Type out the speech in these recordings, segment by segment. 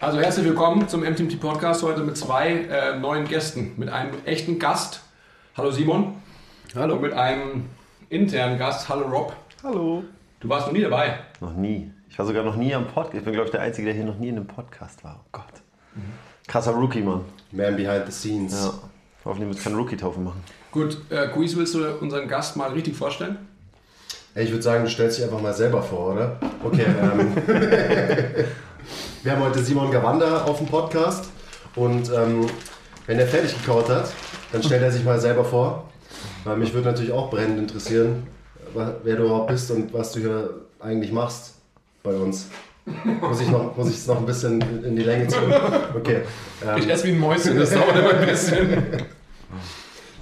Also herzlich willkommen zum MTMT Podcast heute mit zwei äh, neuen Gästen. Mit einem echten Gast. Hallo Simon. Hallo. Und mit einem internen Gast. Hallo Rob. Hallo. Du warst noch nie dabei. Noch nie. Ich war sogar noch nie am Podcast. Ich bin, glaube ich, der Einzige, der hier noch nie in einem Podcast war. Oh Gott. Krasser Rookie, Mann. Man behind the scenes. Ja. Hoffentlich wird es keine Rookie-Taufe machen. Gut, äh, Quiz, willst du unseren Gast mal richtig vorstellen? Ich würde sagen, du stellst dich einfach mal selber vor, oder? Okay. Ähm, wir haben heute Simon Gawanda auf dem Podcast und ähm, wenn er fertig gekaut hat, dann stellt er sich mal selber vor. Weil mich würde natürlich auch brennend interessieren, wer du überhaupt bist und was du hier eigentlich machst bei uns. Muss ich noch, muss ich es noch ein bisschen in die Länge ziehen? Okay. Ich Ähm, esse wie ein Mäuschen, das dauert immer ein bisschen.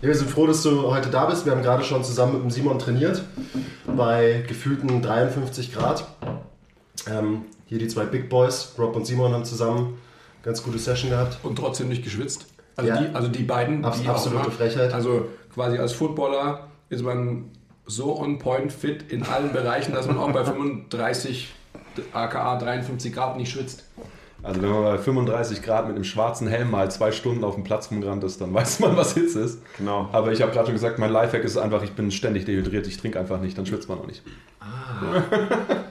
Ja, wir sind froh, dass du heute da bist. Wir haben gerade schon zusammen mit dem Simon trainiert bei gefühlten 53 Grad. Ähm, hier die zwei Big Boys, Rob und Simon, haben zusammen ganz gute Session gehabt. Und trotzdem nicht geschwitzt. Also, Ja. die, also die beiden. Abs- die absolute immer- Frechheit. Also quasi als Footballer ist man so on point fit in allen Bereichen, dass man auch bei 35 aka 53 Grad nicht schwitzt. Also wenn man bei 35 Grad mit einem schwarzen Helm mal zwei Stunden auf dem Platz rumgerannt ist, dann weiß man, was Hitze ist. Genau. Aber ich habe gerade schon gesagt, mein Lifehack ist einfach, ich bin ständig dehydriert, ich trinke einfach nicht, dann schwitzt man auch nicht.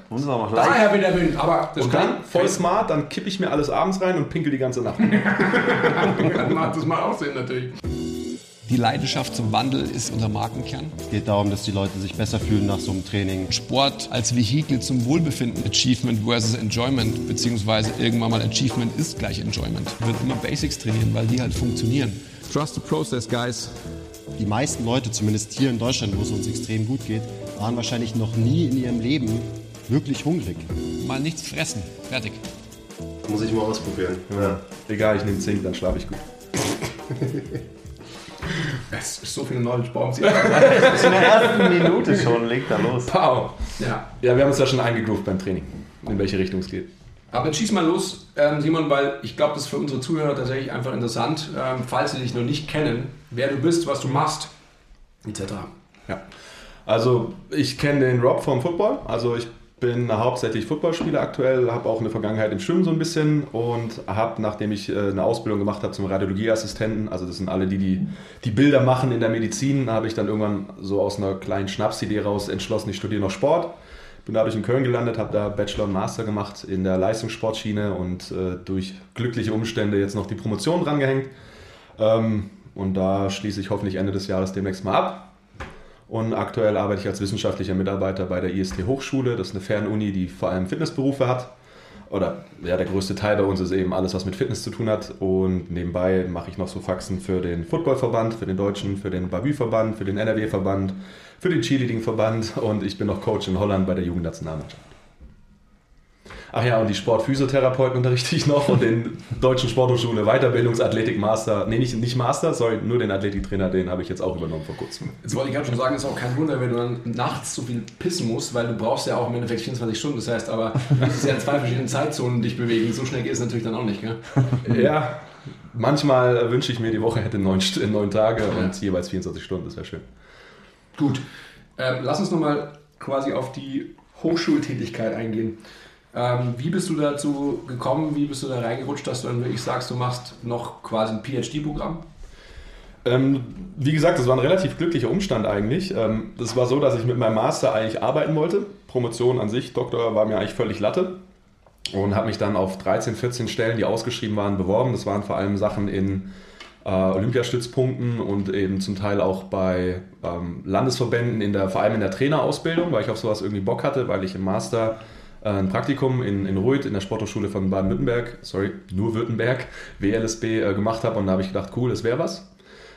Noch leicht. Daher wieder Wind, aber das Und dann, voll smart, dann kippe ich mir alles abends rein und pinkel die ganze Nacht. kann macht das mal auch Sinn natürlich. Die Leidenschaft zum Wandel ist unser Markenkern. Es geht darum, dass die Leute sich besser fühlen nach so einem Training. Sport als Vehikel zum Wohlbefinden. Achievement versus Enjoyment, beziehungsweise irgendwann mal Achievement ist gleich Enjoyment. Ich würde immer Basics trainieren, weil die halt funktionieren. Trust the process, guys. Die meisten Leute, zumindest hier in Deutschland, wo es uns extrem gut geht, waren wahrscheinlich noch nie in ihrem Leben wirklich hungrig. Mal nichts fressen. Fertig. Muss ich mal ausprobieren. Ja. Egal, ich nehme Zink, dann schlafe ich gut. Es ist so viel Knowledge bei uns. In der ersten Minute schon legt er los. Pow! Ja. Ja, wir haben uns ja schon eingegroovt beim Training, in welche Richtung es geht. Aber jetzt schieß mal los, ähm, Simon, weil ich glaube, das ist für unsere Zuhörer tatsächlich einfach interessant, ähm, falls sie dich noch nicht kennen, wer du bist, was du machst, etc. Ja. Also ich kenne den Rob vom Football. Also ich bin hauptsächlich Footballspieler aktuell, habe auch eine Vergangenheit im Schwimmen so ein bisschen und habe, nachdem ich äh, eine Ausbildung gemacht habe zum Radiologieassistenten, also das sind alle die, die die Bilder machen in der Medizin, habe ich dann irgendwann so aus einer kleinen Schnapsidee raus entschlossen, ich studiere noch Sport. Bin dadurch in Köln gelandet, habe da Bachelor und Master gemacht in der Leistungssportschiene und äh, durch glückliche Umstände jetzt noch die Promotion drangehängt. Ähm, und da schließe ich hoffentlich Ende des Jahres demnächst mal ab. Und aktuell arbeite ich als wissenschaftlicher Mitarbeiter bei der IST Hochschule. Das ist eine Fernuni, die vor allem Fitnessberufe hat. Oder ja, der größte Teil bei uns ist eben alles, was mit Fitness zu tun hat. Und nebenbei mache ich noch so Faxen für den Footballverband, für den Deutschen, für den Babü-Verband, für den NRW-Verband, für den Cheerleading-Verband und ich bin noch Coach in Holland bei der Jugendnationalmannschaft. Ach ja, und die Sportphysiotherapeuten unterrichte ich noch und den Deutschen Sporthochschule Weiterbildungsathletik Master. Nee, nicht, nicht Master, sorry, nur den Athletiktrainer, den habe ich jetzt auch übernommen vor kurzem. Jetzt wollte ich gerade schon sagen, ist auch kein Wunder, wenn du dann nachts so viel pissen musst, weil du brauchst ja auch im Endeffekt 24 Stunden. Das heißt aber, du musst ja in zwei verschiedenen Zeitzonen dich bewegen. So schnell geht es natürlich dann auch nicht, gell? Ja, manchmal wünsche ich mir, die Woche hätte neun, neun Tage und jeweils 24 Stunden, das wäre schön. Gut, ähm, lass uns nochmal quasi auf die Hochschultätigkeit eingehen. Ähm, wie bist du dazu gekommen, wie bist du da reingerutscht, dass du dann wirklich sagst, du machst noch quasi ein PhD-Programm? Ähm, wie gesagt, das war ein relativ glücklicher Umstand eigentlich. Ähm, das war so, dass ich mit meinem Master eigentlich arbeiten wollte. Promotion an sich, Doktor war mir eigentlich völlig Latte. Und habe mich dann auf 13, 14 Stellen, die ausgeschrieben waren, beworben. Das waren vor allem Sachen in äh, Olympiastützpunkten und eben zum Teil auch bei ähm, Landesverbänden, in der, vor allem in der Trainerausbildung, weil ich auf sowas irgendwie Bock hatte, weil ich im Master ein Praktikum in, in Reuth in der Sporthochschule von Baden-Württemberg, sorry, nur Württemberg, WLSB äh, gemacht habe und da habe ich gedacht, cool, das wäre was.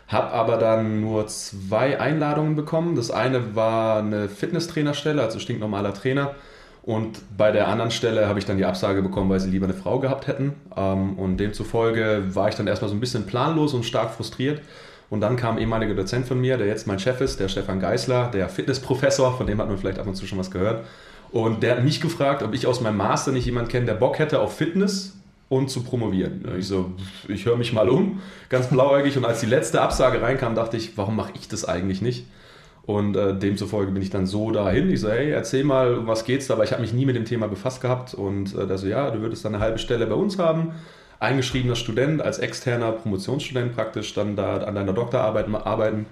Habe aber dann nur zwei Einladungen bekommen. Das eine war eine Fitnesstrainerstelle, also stinknormaler Trainer. Und bei der anderen Stelle habe ich dann die Absage bekommen, weil sie lieber eine Frau gehabt hätten. Ähm, Und demzufolge war ich dann erstmal so ein bisschen planlos und stark frustriert. Und dann kam ein ehemaliger Dozent von mir, der jetzt mein Chef ist, der Stefan Geisler, der Fitnessprofessor, von dem hat man vielleicht ab und zu schon was gehört. Und der hat mich gefragt, ob ich aus meinem Master nicht jemanden kenne, der Bock hätte auf Fitness und zu promovieren. Ich so, ich höre mich mal um, ganz blauäugig. Und als die letzte Absage reinkam, dachte ich, warum mache ich das eigentlich nicht? Und äh, demzufolge bin ich dann so dahin. Ich so, hey, erzähl mal, um was geht's da? Aber ich habe mich nie mit dem Thema befasst gehabt. Und äh, der so, ja, du würdest dann eine halbe Stelle bei uns haben. Eingeschriebener Student, als externer Promotionsstudent praktisch, dann da an deiner Doktorarbeit arbeiten.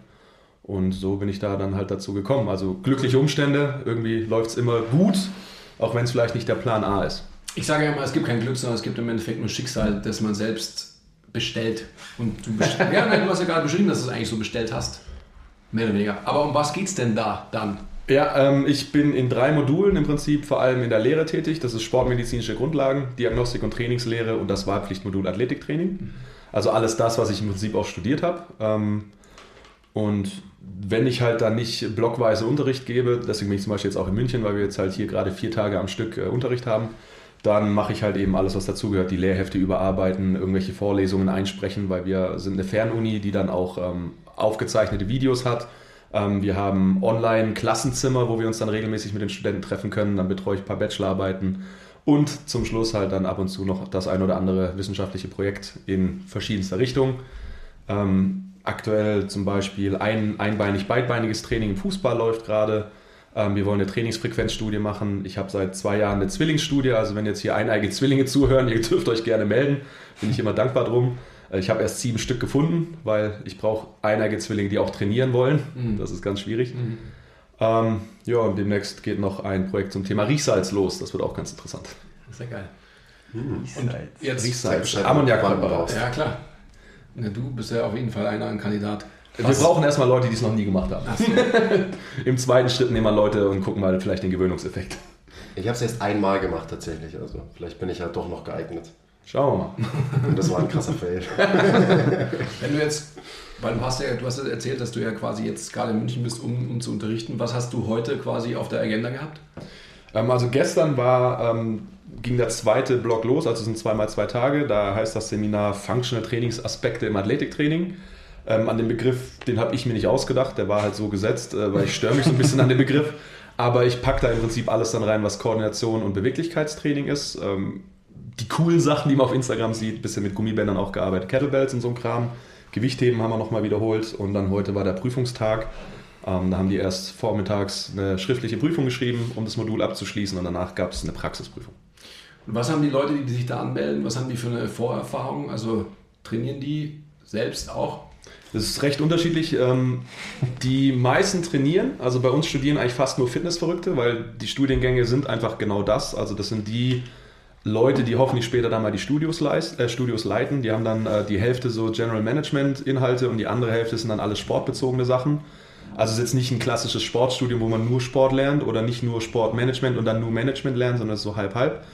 Und so bin ich da dann halt dazu gekommen. Also glückliche Umstände, irgendwie läuft es immer gut, auch wenn es vielleicht nicht der Plan A ist. Ich sage ja immer, es gibt kein Glück, sondern es gibt im Endeffekt nur Schicksal, das man selbst bestellt. Und du best ja, nein, du hast ja gerade beschrieben, dass du es eigentlich so bestellt hast. Mehr oder weniger. Aber um was geht's denn da dann? Ja, ähm, ich bin in drei Modulen im Prinzip vor allem in der Lehre tätig. Das ist sportmedizinische Grundlagen, Diagnostik und Trainingslehre und das Wahlpflichtmodul Athletiktraining. Also alles das, was ich im Prinzip auch studiert habe. Ähm, und wenn ich halt dann nicht blockweise Unterricht gebe, deswegen bin ich zum Beispiel jetzt auch in München, weil wir jetzt halt hier gerade vier Tage am Stück äh, Unterricht haben, dann mache ich halt eben alles, was dazugehört, die Lehrhefte überarbeiten, irgendwelche Vorlesungen einsprechen, weil wir sind eine Fernuni, die dann auch ähm, aufgezeichnete Videos hat. Ähm, wir haben Online-Klassenzimmer, wo wir uns dann regelmäßig mit den Studenten treffen können. Dann betreue ich ein paar Bachelorarbeiten und zum Schluss halt dann ab und zu noch das ein oder andere wissenschaftliche Projekt in verschiedenster Richtung. Ähm, aktuell zum Beispiel ein einbeinig, beidbeiniges Training im Fußball läuft gerade. Ähm, wir wollen eine Trainingsfrequenzstudie machen. Ich habe seit zwei Jahren eine Zwillingsstudie. Also wenn jetzt hier eineige Zwillinge zuhören, ihr dürft euch gerne melden. Bin ich immer dankbar drum. Äh, Ich habe erst sieben Stück gefunden, weil ich brauche eineige Zwillinge, die auch trainieren wollen. Das ist ganz schwierig. Ähm, ja, und demnächst geht noch ein Projekt zum Thema Riechsalz los. Das wird auch ganz interessant. Ist ja geil. Und Jetzt, Riechsalz, Bescheid, Ammoniakpräparat. ja klar. Ja, du bist ja auf jeden Fall einer ein Kandidat. Wir brauchen erstmal Leute, die es noch nie gemacht haben. Im zweiten Schritt nehmen wir Leute und gucken mal vielleicht den Gewöhnungseffekt. Ich habe es erst einmal gemacht tatsächlich, also vielleicht bin ich ja doch noch geeignet. Schauen wir mal. Und das war ein krasser Fail. Wenn du jetzt, weil du hast ja, du hast ja erzählt, dass du ja quasi jetzt gerade in München bist, um, um zu unterrichten. Was hast du heute quasi auf der Agenda gehabt? Ähm, also gestern war, ähm, ging der zweite Block los, also es sind zweimal zwei Tage. Da heißt das Seminar Functional Trainingsaspekte im Athletiktraining. Ähm, an den Begriff, den habe ich mir nicht ausgedacht, der war halt so gesetzt, äh, weil ich störe mich so ein bisschen an den Begriff. Aber ich packe da im Prinzip alles dann rein, was Koordination und Beweglichkeitstraining ist. Ähm, die coolen Sachen, die man auf Instagram sieht, bisschen mit Gummibändern auch gearbeitet, Kettlebells und so ein Kram. Gewichtheben haben wir nochmal wiederholt und dann heute war der Prüfungstag. Ähm, da haben die erst vormittags eine schriftliche Prüfung geschrieben, um das Modul abzuschließen und danach gab es eine Praxisprüfung. Was haben die Leute, die sich da anmelden, was haben die für eine Vorerfahrung? Also trainieren die selbst auch? Das ist recht unterschiedlich. Ähm, Die meisten trainieren, also bei uns studieren eigentlich fast nur Fitnessverrückte, weil die Studiengänge sind einfach genau das. Also das sind die Leute, die hoffentlich später dann mal die Studios, leist, äh, Studios leiten. Die haben dann äh, die Hälfte so General Management Inhalte und die andere Hälfte sind dann alles sportbezogene Sachen. Also es ist jetzt nicht ein klassisches Sportstudium, wo man nur Sport lernt oder nicht nur Sportmanagement und dann nur Management lernt, sondern es ist so halb halb.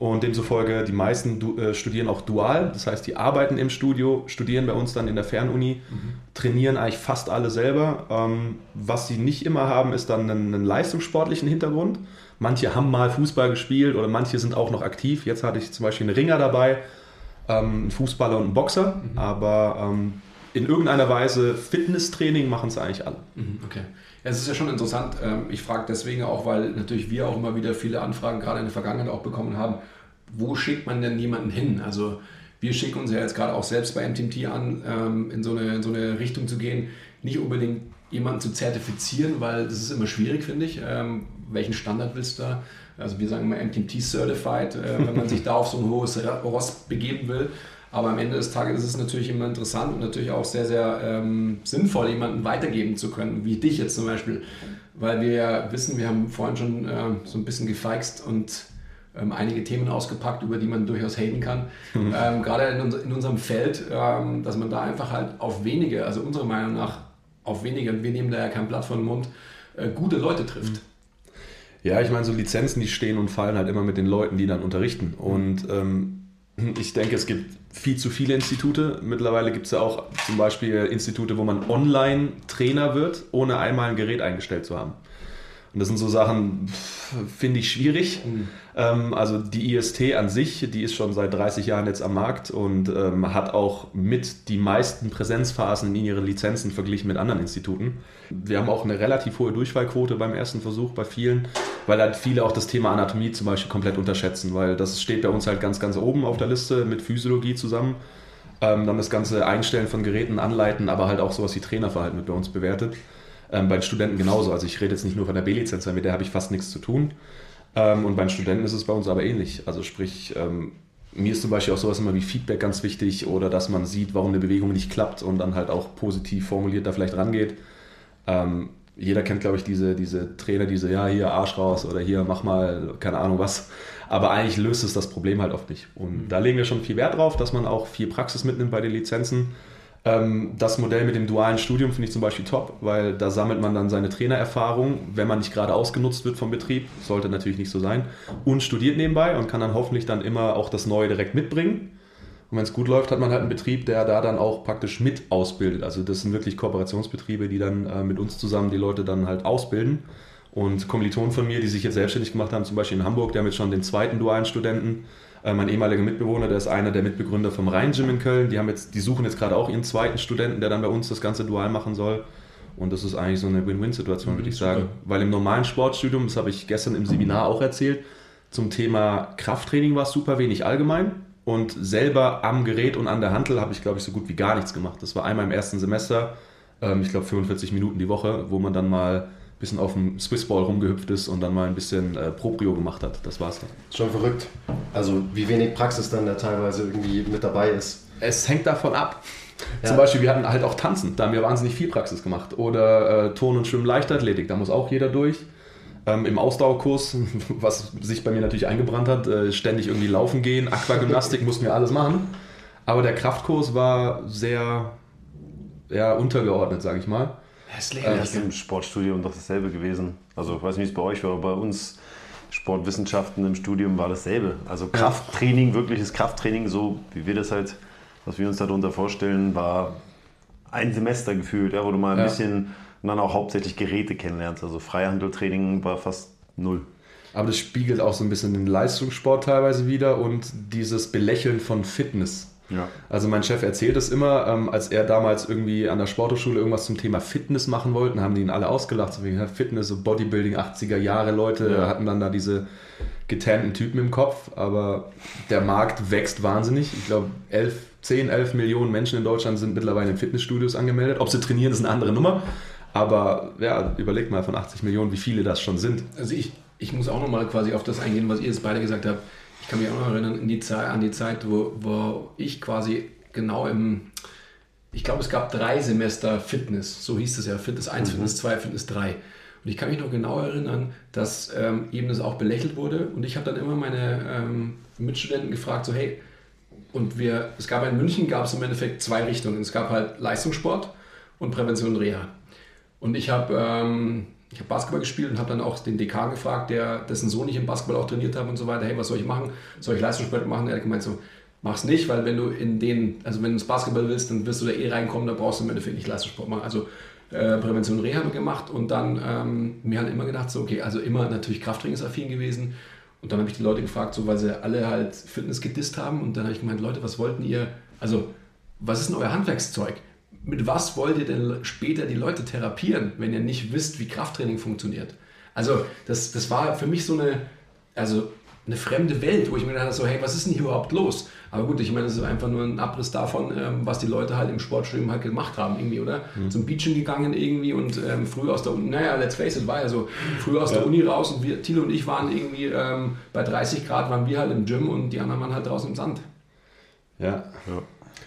Und demzufolge, die meisten du, äh, studieren auch dual. Das heißt, die arbeiten im Studio, studieren bei uns dann in der Fernuni, trainieren eigentlich fast alle selber. Ähm, was sie nicht immer haben, ist dann einen, einen leistungssportlichen Hintergrund. Manche haben mal Fußball gespielt oder manche sind auch noch aktiv. Jetzt hatte ich zum Beispiel einen Ringer dabei, ähm, einen Fußballer und einen Boxer. Aber ähm, in irgendeiner Weise Fitnesstraining machen es eigentlich alle. Mhm, Okay. Es ist ja schon interessant. ähm, Ich frage deswegen auch, weil natürlich wir auch immer wieder viele Anfragen gerade in der Vergangenheit auch bekommen haben. Wo schickt man denn jemanden hin? Also wir schicken uns ja jetzt gerade auch selbst bei MTMT an, ähm, in so eine, in so eine Richtung zu gehen. Nicht unbedingt jemanden zu zertifizieren, weil das ist immer schwierig, finde ich. Ähm, Welchen Standard willst du da? Also wir sagen immer MTMT Certified, äh, wenn man sich da auf so ein hohes Ross begeben will. Aber am Ende des Tages ist es natürlich immer interessant und natürlich auch sehr, sehr ähm, sinnvoll, jemanden weitergeben zu können, wie dich jetzt zum Beispiel. Weil wir ja wissen, wir haben vorhin schon ähm, so ein bisschen gefeixt und ähm, einige Themen ausgepackt, über die man durchaus haten kann. Ähm, gerade in, uns, in unserem Feld, ähm, dass man da einfach halt auf wenige, also unserer Meinung nach auf wenige, und wir nehmen da ja kein Blatt vor den Mund, äh, gute Leute trifft. Ja, ich meine, so Lizenzen, die stehen und fallen halt immer mit den Leuten, die dann unterrichten. Und ähm, ich denke, es gibt viel zu viele Institute. Mittlerweile gibt es ja auch zum Beispiel Institute, wo man online Trainer wird, ohne einmal ein Gerät eingestellt zu haben. Und das sind so Sachen, finde ich schwierig. Ähm, also die IST an sich, die ist schon seit 30 Jahren jetzt am Markt und ähm, hat auch mit die meisten Präsenzphasen in ihren Lizenzen verglichen mit anderen Instituten. Wir haben auch eine relativ hohe Durchfallquote beim ersten Versuch bei vielen, weil halt viele auch das Thema Anatomie zum Beispiel komplett unterschätzen, weil das steht bei uns halt ganz, ganz oben auf der Liste mit Physiologie zusammen. Ähm, dann das ganze Einstellen von Geräten, Anleiten, aber halt auch sowas wie Trainerverhalten wird bei uns bewertet. Ähm, bei den Studenten genauso. Also ich rede jetzt nicht nur von der B-Lizenz, mit der habe ich fast nichts zu tun. Ähm, und bei den Studenten ist es bei uns aber ähnlich. Also sprich, ähm, mir ist zum Beispiel auch sowas immer wie Feedback ganz wichtig oder dass man sieht, warum eine Bewegung nicht klappt und dann halt auch positiv formuliert da vielleicht rangeht. Ähm, jeder kennt, glaube ich, diese, diese Trainer, diese, ja, hier Arsch raus oder hier mach mal, keine Ahnung was. Aber eigentlich löst es das Problem halt oft nicht. Und mhm. da legen wir schon viel Wert drauf, dass man auch viel Praxis mitnimmt bei den Lizenzen. Ähm, das Modell mit dem dualen Studium finde ich zum Beispiel top, weil da sammelt man dann seine Trainererfahrung, wenn man nicht gerade ausgenutzt wird vom Betrieb, sollte natürlich nicht so sein, und studiert nebenbei und kann dann hoffentlich dann immer auch das Neue direkt mitbringen. Und wenn es gut läuft, hat man halt einen Betrieb, der da dann auch praktisch mit ausbildet. Also das sind wirklich Kooperationsbetriebe, die dann äh, mit uns zusammen die Leute dann halt ausbilden. Und Kommilitonen von mir, die sich jetzt selbstständig gemacht haben, zum Beispiel in Hamburg, die haben jetzt schon den zweiten dualen Studenten. Äh, mein ehemaliger Mitbewohner, der ist einer der Mitbegründer vom Rhein-Gym in Köln. Die, haben jetzt, die suchen jetzt gerade auch ihren zweiten Studenten, der dann bei uns das ganze dual machen soll. Und das ist eigentlich so eine Win-Win-Situation, würde ich mhm, sagen. Weil im normalen Sportstudium, das habe ich gestern im Seminar auch erzählt, zum Thema Krafttraining war es super wenig allgemein. Und selber am Gerät und an der Hantel habe ich, glaube ich, so gut wie gar nichts gemacht. Das war einmal im ersten Semester, ähm, ich glaube 45 Minuten die Woche, wo man dann mal ein bisschen auf dem Swissball rumgehüpft ist und dann mal ein bisschen äh, Proprio gemacht hat. Das war's dann. Schon verrückt. Also wie wenig Praxis dann da teilweise irgendwie mit dabei ist. Es hängt davon ab. Ja. Zum Beispiel, wir hatten halt auch Tanzen, da haben wir wahnsinnig viel Praxis gemacht. Oder äh, Ton- und Schwimmen-Leichtathletik, da muss auch jeder durch. Ähm, Im Ausdauerkurs, was sich bei mir natürlich eingebrannt hat, äh, ständig irgendwie laufen gehen, Aquagymnastik mussten wir alles machen. Aber der Kraftkurs war sehr ja, untergeordnet, sage ich mal. Das äh, ist im Sportstudium doch dasselbe gewesen. Also ich weiß nicht, wie es bei euch war, aber bei uns Sportwissenschaften im Studium war dasselbe. Also Krafttraining, wirkliches Krafttraining, so wie wir das halt, was wir uns darunter vorstellen, war ein Semester gefühlt, ja, wo du mal ein ja. bisschen und dann auch hauptsächlich Geräte kennenlernst. Also Freihandeltraining war fast null. Aber das spiegelt auch so ein bisschen den Leistungssport teilweise wieder und dieses Belächeln von Fitness. Ja. Also mein Chef erzählt es immer, ähm, als er damals irgendwie an der Sporthochschule irgendwas zum Thema Fitness machen wollte, haben die ihn alle ausgelacht. So wie Fitness, so Bodybuilding, 80er Jahre Leute ja. hatten dann da diese getannten Typen im Kopf. Aber der Markt wächst wahnsinnig. Ich glaube, 11, 10, 11 Millionen Menschen in Deutschland sind mittlerweile in Fitnessstudios angemeldet. Ob sie trainieren, ist eine andere Nummer. Aber ja, überleg mal von 80 Millionen, wie viele das schon sind. Also ich, ich muss auch nochmal quasi auf das eingehen, was ihr jetzt beide gesagt habt. Ich kann mich auch noch erinnern die Zeit, an die Zeit, wo, wo ich quasi genau im, ich glaube, es gab drei Semester Fitness, so hieß es ja, Fitness 1, mhm. Fitness 2, Fitness 3. Und ich kann mich noch genau erinnern, dass ähm, eben das auch belächelt wurde. Und ich habe dann immer meine ähm, Mitstudenten gefragt, so hey, und wir, es gab in München, gab es im Endeffekt zwei Richtungen. Es gab halt Leistungssport und Prävention und Reha. Und ich habe ähm, hab Basketball gespielt und habe dann auch den DK gefragt, der, dessen Sohn ich im Basketball auch trainiert habe und so weiter, hey, was soll ich machen? Soll ich Leistungssport machen? Er hat gemeint so, mach's nicht, weil wenn du in den, also wenn du ins Basketball willst, dann wirst du da eh reinkommen, da brauchst du im Endeffekt nicht Leistungssport machen. Also äh, Prävention Reha gemacht und dann ähm, mir halt immer gedacht, so okay, also immer natürlich Krafttrainingsaffin gewesen. Und dann habe ich die Leute gefragt, so weil sie alle halt Fitness gedisst haben und dann habe ich gemeint, Leute, was wollten ihr, also was ist denn euer Handwerkszeug? Mit was wollt ihr denn später die Leute therapieren, wenn ihr nicht wisst, wie Krafttraining funktioniert? Also das, das war für mich so eine, also eine fremde Welt, wo ich mir gedacht habe, so, hey, was ist denn hier überhaupt los? Aber gut, ich meine, das ist einfach nur ein Abriss davon, ähm, was die Leute halt im Sportstudium halt gemacht haben, irgendwie, oder? Mhm. Zum Beachen gegangen irgendwie und ähm, früh aus der Uni, naja, let's face it, war ja so, früh aus ja. der Uni raus und wir, Thilo und ich waren irgendwie ähm, bei 30 Grad, waren wir halt im Gym und die anderen waren halt draußen im Sand. Ja. ja.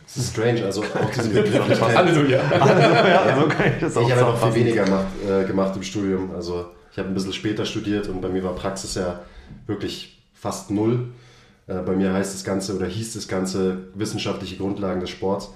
Das ist strange, also auch diese Möglichkeit. Halleluja. Also ich, ich habe noch viel weniger gemacht, äh, gemacht im Studium. Also ich habe ein bisschen später studiert und bei mir war Praxis ja wirklich fast null. Äh, bei mir heißt das Ganze oder hieß das Ganze wissenschaftliche Grundlagen des Sports.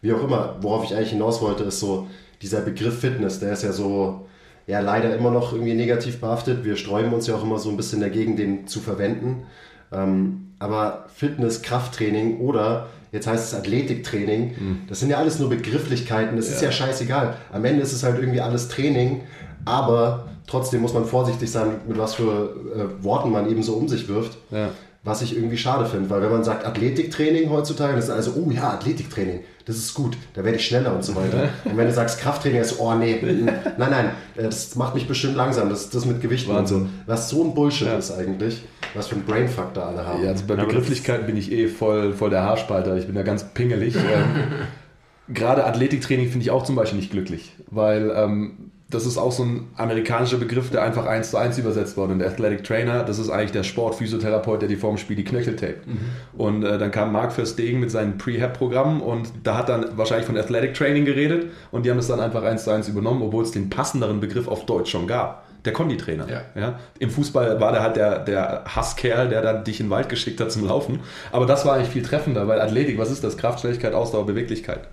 Wie auch immer, worauf ich eigentlich hinaus wollte, ist so dieser Begriff Fitness, der ist ja so, ja leider immer noch irgendwie negativ behaftet. Wir sträuben uns ja auch immer so ein bisschen dagegen, den zu verwenden. Ähm, aber Fitness, Krafttraining oder jetzt heißt es Athletiktraining. Mhm. Das sind ja alles nur Begrifflichkeiten, das ja. ist ja scheißegal. Am Ende ist es halt irgendwie alles Training, aber trotzdem muss man vorsichtig sein, mit was für äh, Worten man eben so um sich wirft. Ja. Was ich irgendwie schade finde, weil wenn man sagt Athletiktraining heutzutage, das ist also, oh ja, Athletiktraining, das ist gut, da werde ich schneller und so weiter. Und wenn du sagst Krafttraining, ist oh nee, nein, nein, das macht mich bestimmt langsam, das, das mit Gewichten Wahnsinn. und so. Was so ein Bullshit ja. ist eigentlich, was für ein Brainfuck da alle haben. Ja, also bei Begrifflichkeiten bin ich eh voll, voll der Haarspalter, ich bin da ganz pingelig. Ähm, gerade Athletiktraining finde ich auch zum Beispiel nicht glücklich, weil ähm, das ist auch so ein amerikanischer Begriff, der einfach eins zu eins übersetzt wurde. Und der Athletic Trainer, das ist eigentlich der Sportphysiotherapeut, der die vorm Spiel die Knöchel tapet. Mhm. Und äh, dann kam Mark Verstegen mit seinem Prehab-Programm und da hat dann wahrscheinlich von Athletic Training geredet und die haben das dann einfach eins zu eins übernommen, obwohl es den passenderen Begriff auf Deutsch schon gab. Der Konditrainer. Ja. Ja? Im Fußball war der halt der, der Hasskerl, der dann dich in den Wald geschickt hat zum Laufen. Aber das war eigentlich viel treffender, weil Athletik, was ist das? Kraft, Schnelligkeit, Ausdauer, Beweglichkeit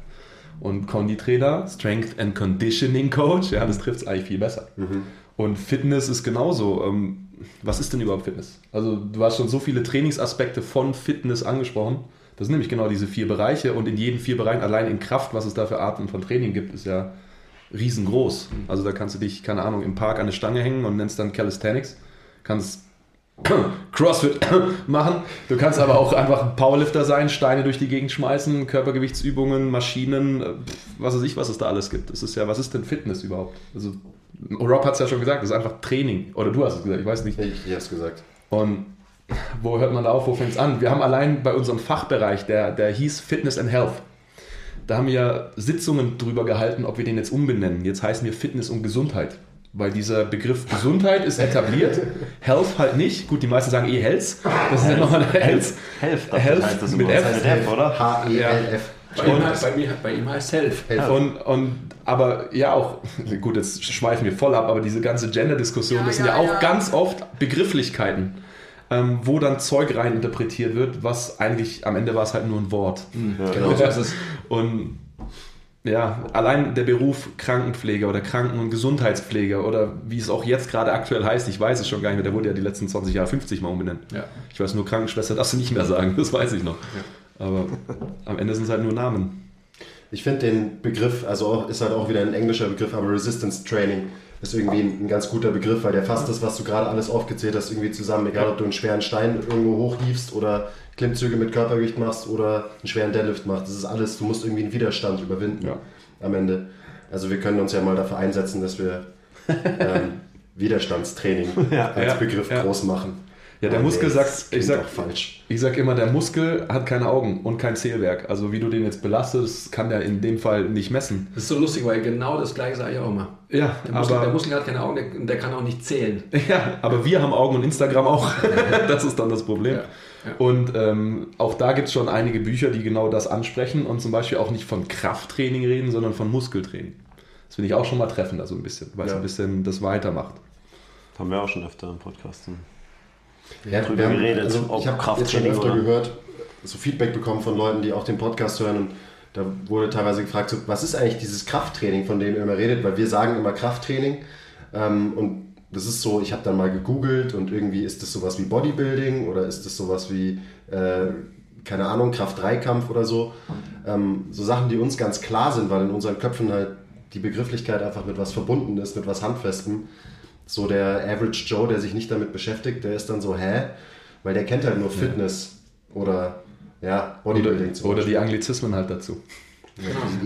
und Conditrainer, Strength and Conditioning Coach, ja, das trifft es eigentlich viel besser. Mhm. Und Fitness ist genauso. Ähm, was ist denn überhaupt Fitness? Also du hast schon so viele Trainingsaspekte von Fitness angesprochen. Das sind nämlich genau diese vier Bereiche und in jedem vier Bereichen, allein in Kraft, was es da für Arten von Training gibt, ist ja riesengroß. Also da kannst du dich, keine Ahnung, im Park an eine Stange hängen und nennst dann Calisthenics. Kannst CrossFit machen. Du kannst aber auch einfach ein Powerlifter sein, Steine durch die Gegend schmeißen, Körpergewichtsübungen, Maschinen, äh, was weiß ich, was es da alles gibt. Das ist ja, was ist denn Fitness überhaupt? Also, Rob hat es ja schon gesagt, das ist einfach Training. Oder du hast es gesagt, ich weiß nicht. Ich, ich habe es gesagt. Und wo hört man da auf, wo fängt es an? Wir haben allein bei unserem Fachbereich, der, der hieß Fitness and Health, da haben wir Sitzungen drüber gehalten, ob wir den jetzt umbenennen. Jetzt heißen wir Fitness und Gesundheit weil dieser Begriff Gesundheit ist etabliert, Health halt nicht. Gut, die meisten sagen eh Health. Das ist ja nochmal Health. Health, Health heißt das mit F. F. F, oder? H-E-L-F. Bei, ihm heißt, bei, mir, bei ihm heißt Health. Und, und, aber ja auch, gut, jetzt schweifen wir voll ab, aber diese ganze Gender-Diskussion, Ja, das sind ja, ja auch ja. ganz oft Begrifflichkeiten, ähm, wo dann Zeug rein interpretiert wird, was eigentlich, am Ende war es halt nur ein Wort. Genau so ist es. Und ja, allein der Beruf Krankenpfleger oder Kranken- und Gesundheitspfleger oder wie es auch jetzt gerade aktuell heißt, ich weiß es schon gar nicht mehr, der wurde ja die letzten 20 Jahre 50 Mal umbenannt. Ja. Ich weiß nur, Krankenschwester darfst du nicht mehr sagen, das weiß ich noch. Aber am Ende sind es halt nur Namen. Ich finde den Begriff, also auch, ist halt auch wieder ein englischer Begriff, aber Resistance Training ist irgendwie ein, ein ganz guter Begriff, weil der fasst das, was du gerade alles aufgezählt hast, irgendwie zusammen. Egal, ob du einen schweren Stein irgendwo hochhiefst oder Klimmzüge mit Körpergewicht machst oder einen schweren Deadlift machst. Das ist alles, du musst irgendwie einen Widerstand überwinden Ja. am Ende. Also wir können uns ja mal dafür einsetzen, dass wir ähm, Widerstandstraining als Ja, Begriff ja. groß machen. Ja, der Aber Muskel nee, sagt, das ich sag, auch falsch. ich sag immer, der Muskel hat keine Augen und kein Zählwerk. Also wie du den jetzt belastest, kann der in dem Fall nicht messen. Das ist so lustig, weil genau das gleiche sage ich auch immer. Ja, Der Muskel, aber, der Muskel hat keine Augen, der, der kann auch nicht zählen. ja, aber wir haben Augen und Instagram auch. das ist dann das Problem. Ja, ja. Und ähm, auch da gibt es schon einige Bücher, die genau das ansprechen und zum Beispiel auch nicht von Krafttraining reden, sondern von Muskeltraining. Das finde ich auch schon mal treffender so ein bisschen, weil es Ja. ein bisschen das weitermacht. Haben wir auch schon öfter im Podcast. Ja, drüber wir haben- geredet, Also ob ich habe jetzt schon Krafttraining öfter oder- gehört, so Feedback bekommen von Leuten, die auch den Podcast hören und da wurde teilweise gefragt, so, was ist eigentlich dieses Krafttraining, von dem ihr immer redet, weil wir sagen immer Krafttraining ähm, und das ist so, ich habe dann mal gegoogelt und irgendwie ist das sowas wie Bodybuilding oder ist das sowas wie, äh, keine Ahnung, Kraft-3-Kampf oder so. Ähm, so Sachen, die uns ganz klar sind, weil in unseren Köpfen halt die Begrifflichkeit einfach mit was verbunden ist, mit was Handfestem. So der Average Joe, der sich nicht damit beschäftigt, der ist dann so, hä? Weil der kennt halt nur Fitness oder ja, Bodybuilding Oder, oder die Anglizismen halt dazu.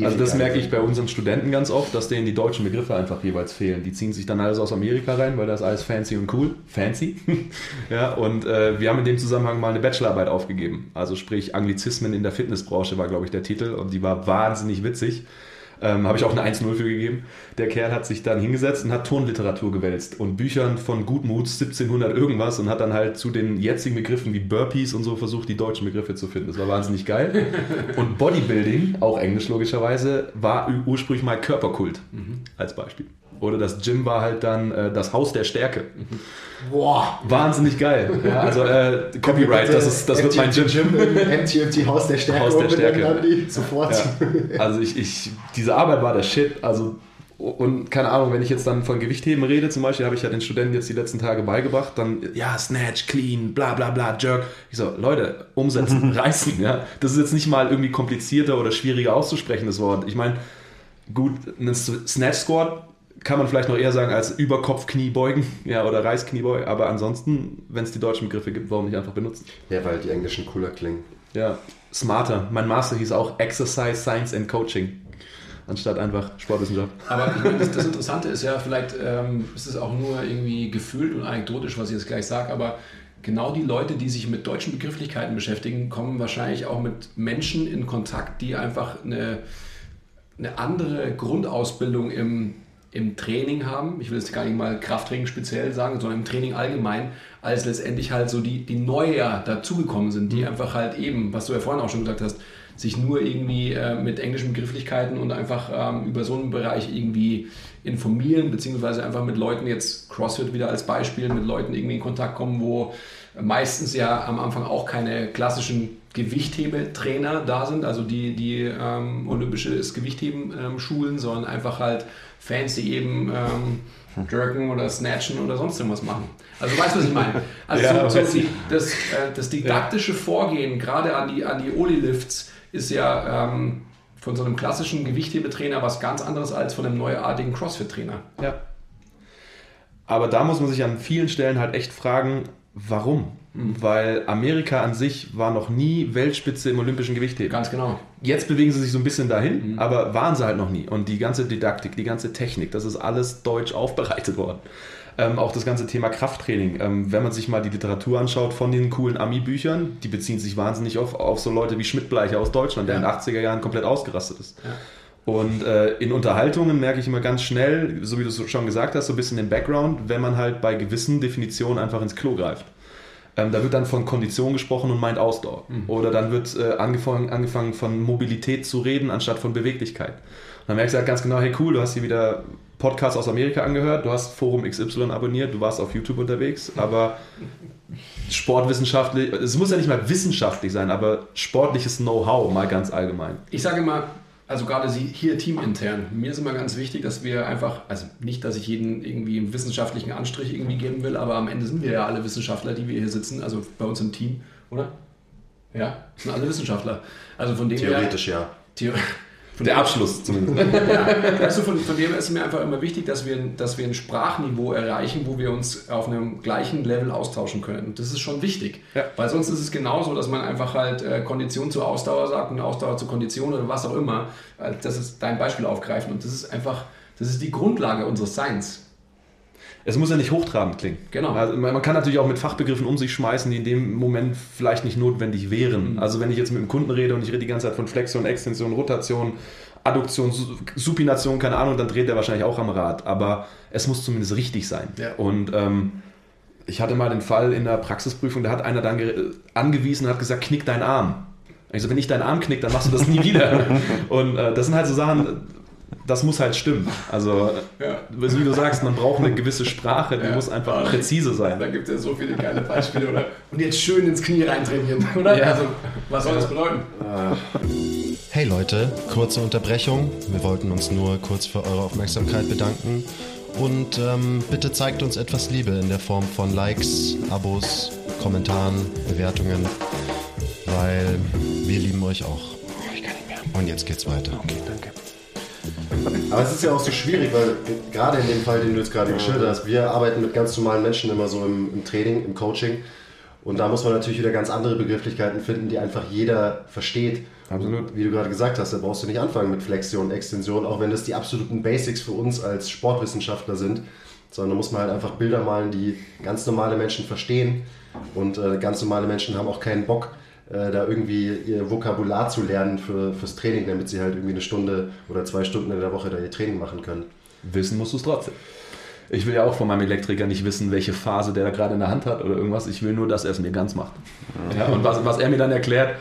Also das merke ich bei unseren Studenten ganz oft, dass denen die deutschen Begriffe einfach jeweils fehlen. Die ziehen sich dann alles aus Amerika rein, weil das ist alles fancy und cool. Fancy. ja, und äh, wir haben in dem Zusammenhang mal eine Bachelorarbeit aufgegeben. Also sprich Anglizismen in der Fitnessbranche war, glaube ich, der Titel und die war wahnsinnig witzig. Ähm, Habe ich auch eine 1-0 für gegeben. Der Kerl hat sich dann hingesetzt und hat Turnliteratur gewälzt und Büchern von Gutmuts 1700 irgendwas und hat dann halt zu den jetzigen Begriffen wie Burpees und so versucht, die deutschen Begriffe zu finden. Das war wahnsinnig geil. Und Bodybuilding, auch Englisch logischerweise, war ursprünglich mal Körperkult als Beispiel. Oder das Gym war halt dann äh, das Haus der Stärke. Boah! Wahnsinnig geil. Ja, also äh, Copyright, das, ist, das wird mein Gym. MTMT Haus der Stärke. Haus der Stärke. Sofort. Ja. Also ich, ich, diese Arbeit war der Shit. Also und keine Ahnung, wenn ich jetzt dann von Gewichtheben rede, zum Beispiel, habe ich ja den Studenten jetzt die letzten Tage beigebracht, dann ja Snatch, Clean, bla bla bla, Jerk. Ich so, Leute, umsetzen, reißen, ja. Das ist jetzt nicht mal irgendwie komplizierter oder schwieriger auszusprechen, das Wort. Ich meine, gut, ein Snatch Squat kann man vielleicht noch eher sagen als Überkopf-Knie beugen, ja, oder Reißkniebeugen, aber ansonsten, wenn es die deutschen Begriffe gibt, warum nicht einfach benutzen? Ja, weil die englischen cooler klingen. Ja, smarter. Mein Master hieß auch Exercise, Science and Coaching. Anstatt einfach Sportwissenschaft. Aber ich meine, das, das Interessante ist ja, vielleicht ähm, ist es auch nur irgendwie gefühlt und anekdotisch, was ich jetzt gleich sage, aber genau die Leute, die sich mit deutschen Begrifflichkeiten beschäftigen, kommen wahrscheinlich auch mit Menschen in Kontakt, die einfach eine, eine andere Grundausbildung im im Training haben, ich will jetzt gar nicht mal Krafttraining speziell sagen, sondern im Training allgemein, als letztendlich halt so die, die Neuer dazugekommen sind, die einfach halt eben, was du ja vorhin auch schon gesagt hast, sich nur irgendwie äh, mit englischen Begrifflichkeiten und einfach ähm, über so einen Bereich irgendwie informieren, beziehungsweise einfach mit Leuten jetzt CrossFit wieder als Beispiel, mit Leuten irgendwie in Kontakt kommen, wo meistens ja am Anfang auch keine klassischen Gewichthebetrainer da sind, also die, die ähm, olympisches Gewichtheben ähm, schulen, sondern einfach halt Fans, die eben ähm, Jerken oder Snatchen oder sonst irgendwas machen. Also weißt du, was ich meine? Also Ja, so, so die, das, äh, das didaktische Vorgehen, gerade an die, an die Oli-Lifts, ist ja ähm, von so einem klassischen Gewichthebetrainer was ganz anderes als von einem neuartigen CrossFit-Trainer. Ja. Aber da muss man sich an vielen Stellen halt echt fragen, warum? Weil Amerika an sich war noch nie Weltspitze im olympischen Gewichtheben. Ganz genau. Jetzt bewegen sie sich so ein bisschen dahin, aber waren sie halt noch nie. Und die ganze Didaktik, die ganze Technik, das ist alles deutsch aufbereitet worden. Ähm, auch das ganze Thema Krafttraining. Ähm, wenn man sich mal die Literatur anschaut von den coolen Ami-Büchern, die beziehen sich wahnsinnig auf, auf so Leute wie Schmidt-Bleicher aus Deutschland, der in den 80er Jahren komplett ausgerastet ist. Und äh, in Unterhaltungen merke ich immer ganz schnell, so wie du es schon gesagt hast, so ein bisschen den Background, wenn man halt bei gewissen Definitionen einfach ins Klo greift. Ähm, da wird dann von Kondition gesprochen und meint Ausdauer. Oder dann wird äh, angefangen, angefangen von Mobilität zu reden, anstatt von Beweglichkeit. Und dann merkst du halt ganz genau, hey cool, du hast hier wieder Podcasts aus Amerika angehört, du hast Forum XY abonniert, du warst auf YouTube unterwegs, aber sportwissenschaftlich, es muss ja nicht mal wissenschaftlich sein, aber sportliches Know-how mal ganz allgemein. Ich sage immer, also gerade Sie hier teamintern, mir ist immer ganz wichtig, dass wir einfach, also nicht, dass ich jeden irgendwie einen wissenschaftlichen Anstrich irgendwie geben will, aber am Ende sind wir ja alle Wissenschaftler, die wir hier sitzen, also bei uns im Team, oder? Ja, sind alle Wissenschaftler. Also von dem Theoretisch ja. her. Von Der Abschluss zumindest. ja, du, von, von dem her ist mir einfach immer wichtig, dass wir, dass wir ein Sprachniveau erreichen, wo wir uns auf einem gleichen Level austauschen können. Und das ist schon wichtig. Ja. Weil sonst ist es genauso, dass man einfach halt äh, Kondition zu Ausdauer sagt und Ausdauer zu Kondition oder was auch immer. Äh, Das ist dein Beispiel aufgreifen. Und das ist einfach, das ist die Grundlage unseres Seins. Es muss ja nicht hochtrabend klingen. Genau. Also man kann natürlich auch mit Fachbegriffen um sich schmeißen, die in dem Moment vielleicht nicht notwendig wären. Mhm. Also wenn ich jetzt mit einem Kunden rede und ich rede die ganze Zeit von Flexion, Extension, Rotation, Adduktion, Su- Supination, keine Ahnung, dann dreht er wahrscheinlich auch am Rad. Aber es muss zumindest richtig sein. Ja. Und ähm, ich hatte mal den Fall in der Praxisprüfung, da hat einer dann ge- angewiesen und hat gesagt, knick deinen Arm. Also wenn ich deinen Arm knick, dann machst du das nie wieder. Und äh, das sind halt so Sachen, das muss halt stimmen. Also Ja. wie du sagst, man braucht eine gewisse Sprache, die Ja. muss einfach präzise Da sein. gibt es ja so viele geile Beispiele. Oder? Und jetzt schön ins Knie reintrainieren, oder? Ja. Also, was soll das bedeuten? Hey Leute, kurze Unterbrechung. Wir wollten uns nur kurz für eure Aufmerksamkeit bedanken. Und ähm, bitte zeigt uns etwas Liebe in der Form von Likes, Abos, Kommentaren, Bewertungen, weil wir lieben euch auch. Und jetzt geht's weiter. Aber es ist ja auch so schwierig, weil gerade in dem Fall, den du jetzt gerade geschildert hast, wir arbeiten mit ganz normalen Menschen immer so im, im Training, im Coaching. Und da muss man natürlich wieder ganz andere Begrifflichkeiten finden, die einfach jeder versteht. Absolut. Und Wie du gerade gesagt hast, da brauchst du nicht anfangen mit Flexion, Extension, auch wenn das die absoluten Basics für uns als Sportwissenschaftler sind. Sondern da muss man halt einfach Bilder malen, die ganz normale Menschen verstehen. Und äh, ganz normale Menschen haben auch keinen Bock, äh, da irgendwie ihr Vokabular zu lernen für, fürs Training, damit sie halt irgendwie eine Stunde oder zwei Stunden in der Woche da ihr Training machen können. Wissen musst du es trotzdem. Ich will ja auch von meinem Elektriker nicht wissen, welche Phase der da gerade in der Hand hat oder irgendwas. Ich will nur, dass er es mir ganz macht. Ja, und was, was er mir dann erklärt,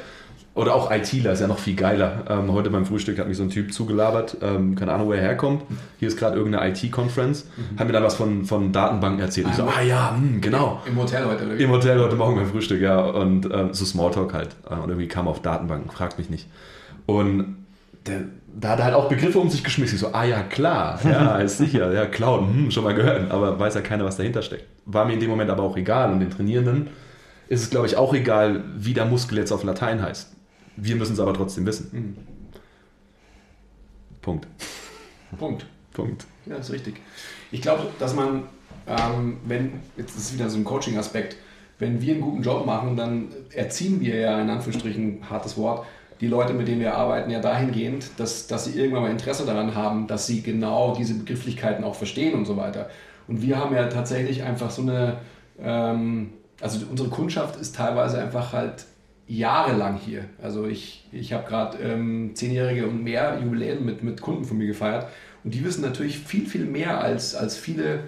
oder auch ITler ist ja noch viel geiler. Ähm, heute beim Frühstück hat mich so ein Typ zugelabert, ähm, keine Ahnung, wo er herkommt. Hier ist gerade irgendeine IT-Conference, hat mir dann was von, von Datenbanken erzählt. Ich so, ah ja, hm, genau. Im Hotel heute. Oder? Im Hotel heute Morgen beim Frühstück, ja. Und ähm, so Smalltalk halt. Äh, Und irgendwie kam auf Datenbanken, fragt mich nicht. Und der, da hat er halt auch Begriffe um sich geschmissen. Ich so, ah ja, klar, ja, ist sicher, ja, Cloud, hm, schon mal gehört. Aber weiß ja keiner, was dahinter steckt. War mir in dem Moment aber auch egal. Und den Trainierenden ist es, glaube ich, auch egal, wie der Muskel jetzt auf Latein heißt. Wir müssen es aber trotzdem wissen. Punkt. Punkt. Punkt. Ja, ist richtig. Ich glaube, dass man, ähm, wenn, jetzt ist es wieder so ein Coaching-Aspekt, wenn wir einen guten Job machen, dann erziehen wir ja in Anführungsstrichen, hartes Wort, die Leute, mit denen wir arbeiten, ja dahingehend, dass, dass sie irgendwann mal Interesse daran haben, dass sie genau diese Begrifflichkeiten auch verstehen und so weiter. Und wir haben ja tatsächlich einfach so eine, ähm, also unsere Kundschaft ist teilweise einfach halt jahrelang hier. Also ich, ich habe gerade ähm, zehnjährige und mehr Jubiläen mit, mit Kunden von mir gefeiert. Und die wissen natürlich viel, viel mehr als, als viele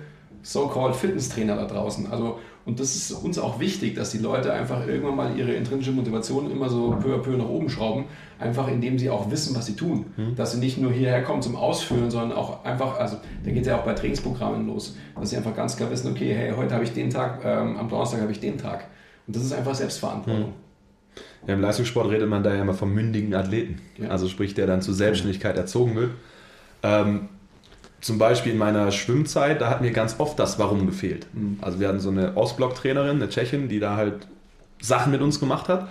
so-called Fitnesstrainer da draußen. Also, und das ist uns auch wichtig, dass die Leute einfach irgendwann mal ihre intrinsische Motivation immer so peu à peu nach oben schrauben, einfach indem sie auch wissen, was sie tun. Mhm. Dass sie nicht nur hierher kommen zum Ausführen, sondern auch einfach, also da geht es ja auch bei Trainingsprogrammen los, dass sie einfach ganz klar wissen, okay, hey, heute habe ich den Tag, ähm, am Donnerstag habe ich den Tag. Und das ist einfach Selbstverantwortung. Ja, Im Leistungssport redet man da ja immer vom mündigen Athleten. Ja. Also sprich, der dann zur Selbstständigkeit erzogen wird. Ähm, zum Beispiel in meiner Schwimmzeit, da hat mir ganz oft das Warum gefehlt. Also wir hatten so eine Ostblock-Trainerin, eine Tschechin, die da halt Sachen mit uns gemacht hat.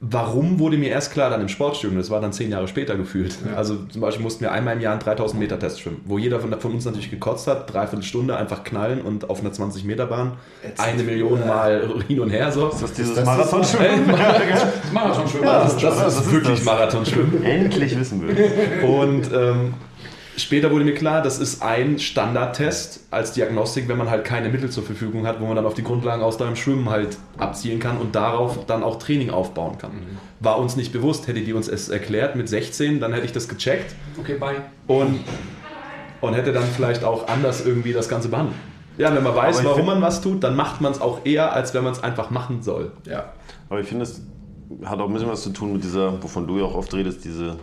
Warum wurde mir erst klar dann im Sportstudium, das war dann zehn Jahre später gefühlt. Ja. Also zum Beispiel mussten wir einmal im Jahr einen 3000 Meter Test schwimmen, wo jeder von, von uns natürlich gekotzt hat, dreiviertel Stunde einfach knallen und auf einer 20 Meter Bahn eine Million Mal hin und her so. Ist das dieses Marathonschwimmen? Das Marathonschwimmen. Das, das, das ist wirklich. Marathonschwimmen. Endlich wissen wir es. Und ähm, später wurde mir klar, das ist ein Standardtest als Diagnostik, wenn man halt keine Mittel zur Verfügung hat, wo man dann auf die Grundlagen aus deinem Schwimmen halt abzielen kann und darauf dann auch Training aufbauen kann. War uns nicht bewusst, hätte die uns es erklärt mit 16, dann hätte ich das gecheckt Okay, bye. und, und hätte dann vielleicht auch anders irgendwie das Ganze behandelt. Ja, wenn man weiß, warum find- man was tut, dann macht man es auch eher, als wenn man es einfach machen soll. Ja. Aber ich finde, es hat auch ein bisschen was zu tun mit dieser, wovon du ja auch oft redest, diese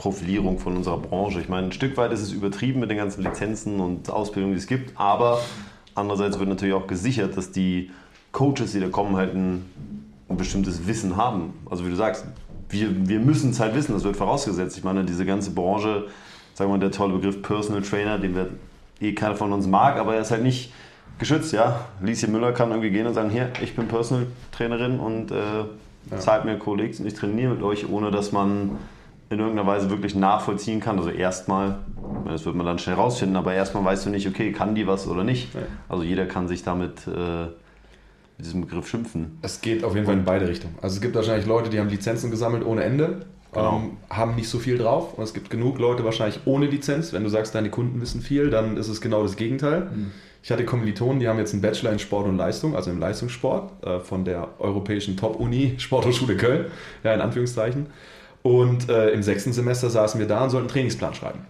Profilierung von unserer Branche. Ich meine, ein Stück weit ist es übertrieben mit den ganzen Lizenzen und Ausbildungen, die es gibt, aber andererseits wird natürlich auch gesichert, dass die Coaches, die da kommen, halt ein, ein bestimmtes Wissen haben. Also wie du sagst, wir, wir müssen es halt wissen, das wird vorausgesetzt. Ich meine, diese ganze Branche, sagen wir mal, der tolle Begriff Personal Trainer, den wir eh keiner von uns mag, aber er ist halt nicht geschützt, ja. Lieschen Müller kann irgendwie gehen und sagen, hier, ich bin Personal Trainerin und äh, zahlt mir Kollegs und ich trainiere mit euch, ohne dass man in irgendeiner Weise wirklich nachvollziehen kann. Also erstmal, das wird man dann schnell rausfinden, aber erstmal weißt du nicht, okay, kann die was oder nicht. Also jeder kann sich damit äh, mit diesem Begriff schimpfen. Es geht auf jeden Fall in beide Richtungen. Also es gibt wahrscheinlich Leute, die haben Lizenzen gesammelt ohne Ende, Genau. ähm, haben nicht so viel drauf. Und es gibt genug Leute wahrscheinlich ohne Lizenz. Wenn du sagst, deine Kunden wissen viel, dann ist es genau das Gegenteil. Ich hatte Kommilitonen, die haben jetzt einen Bachelor in Sport und Leistung, also im Leistungssport, äh, von der europäischen Top-Uni Sporthochschule Köln, ja, in Anführungszeichen. Und äh, im sechsten Semester saßen wir da und sollten einen Trainingsplan schreiben.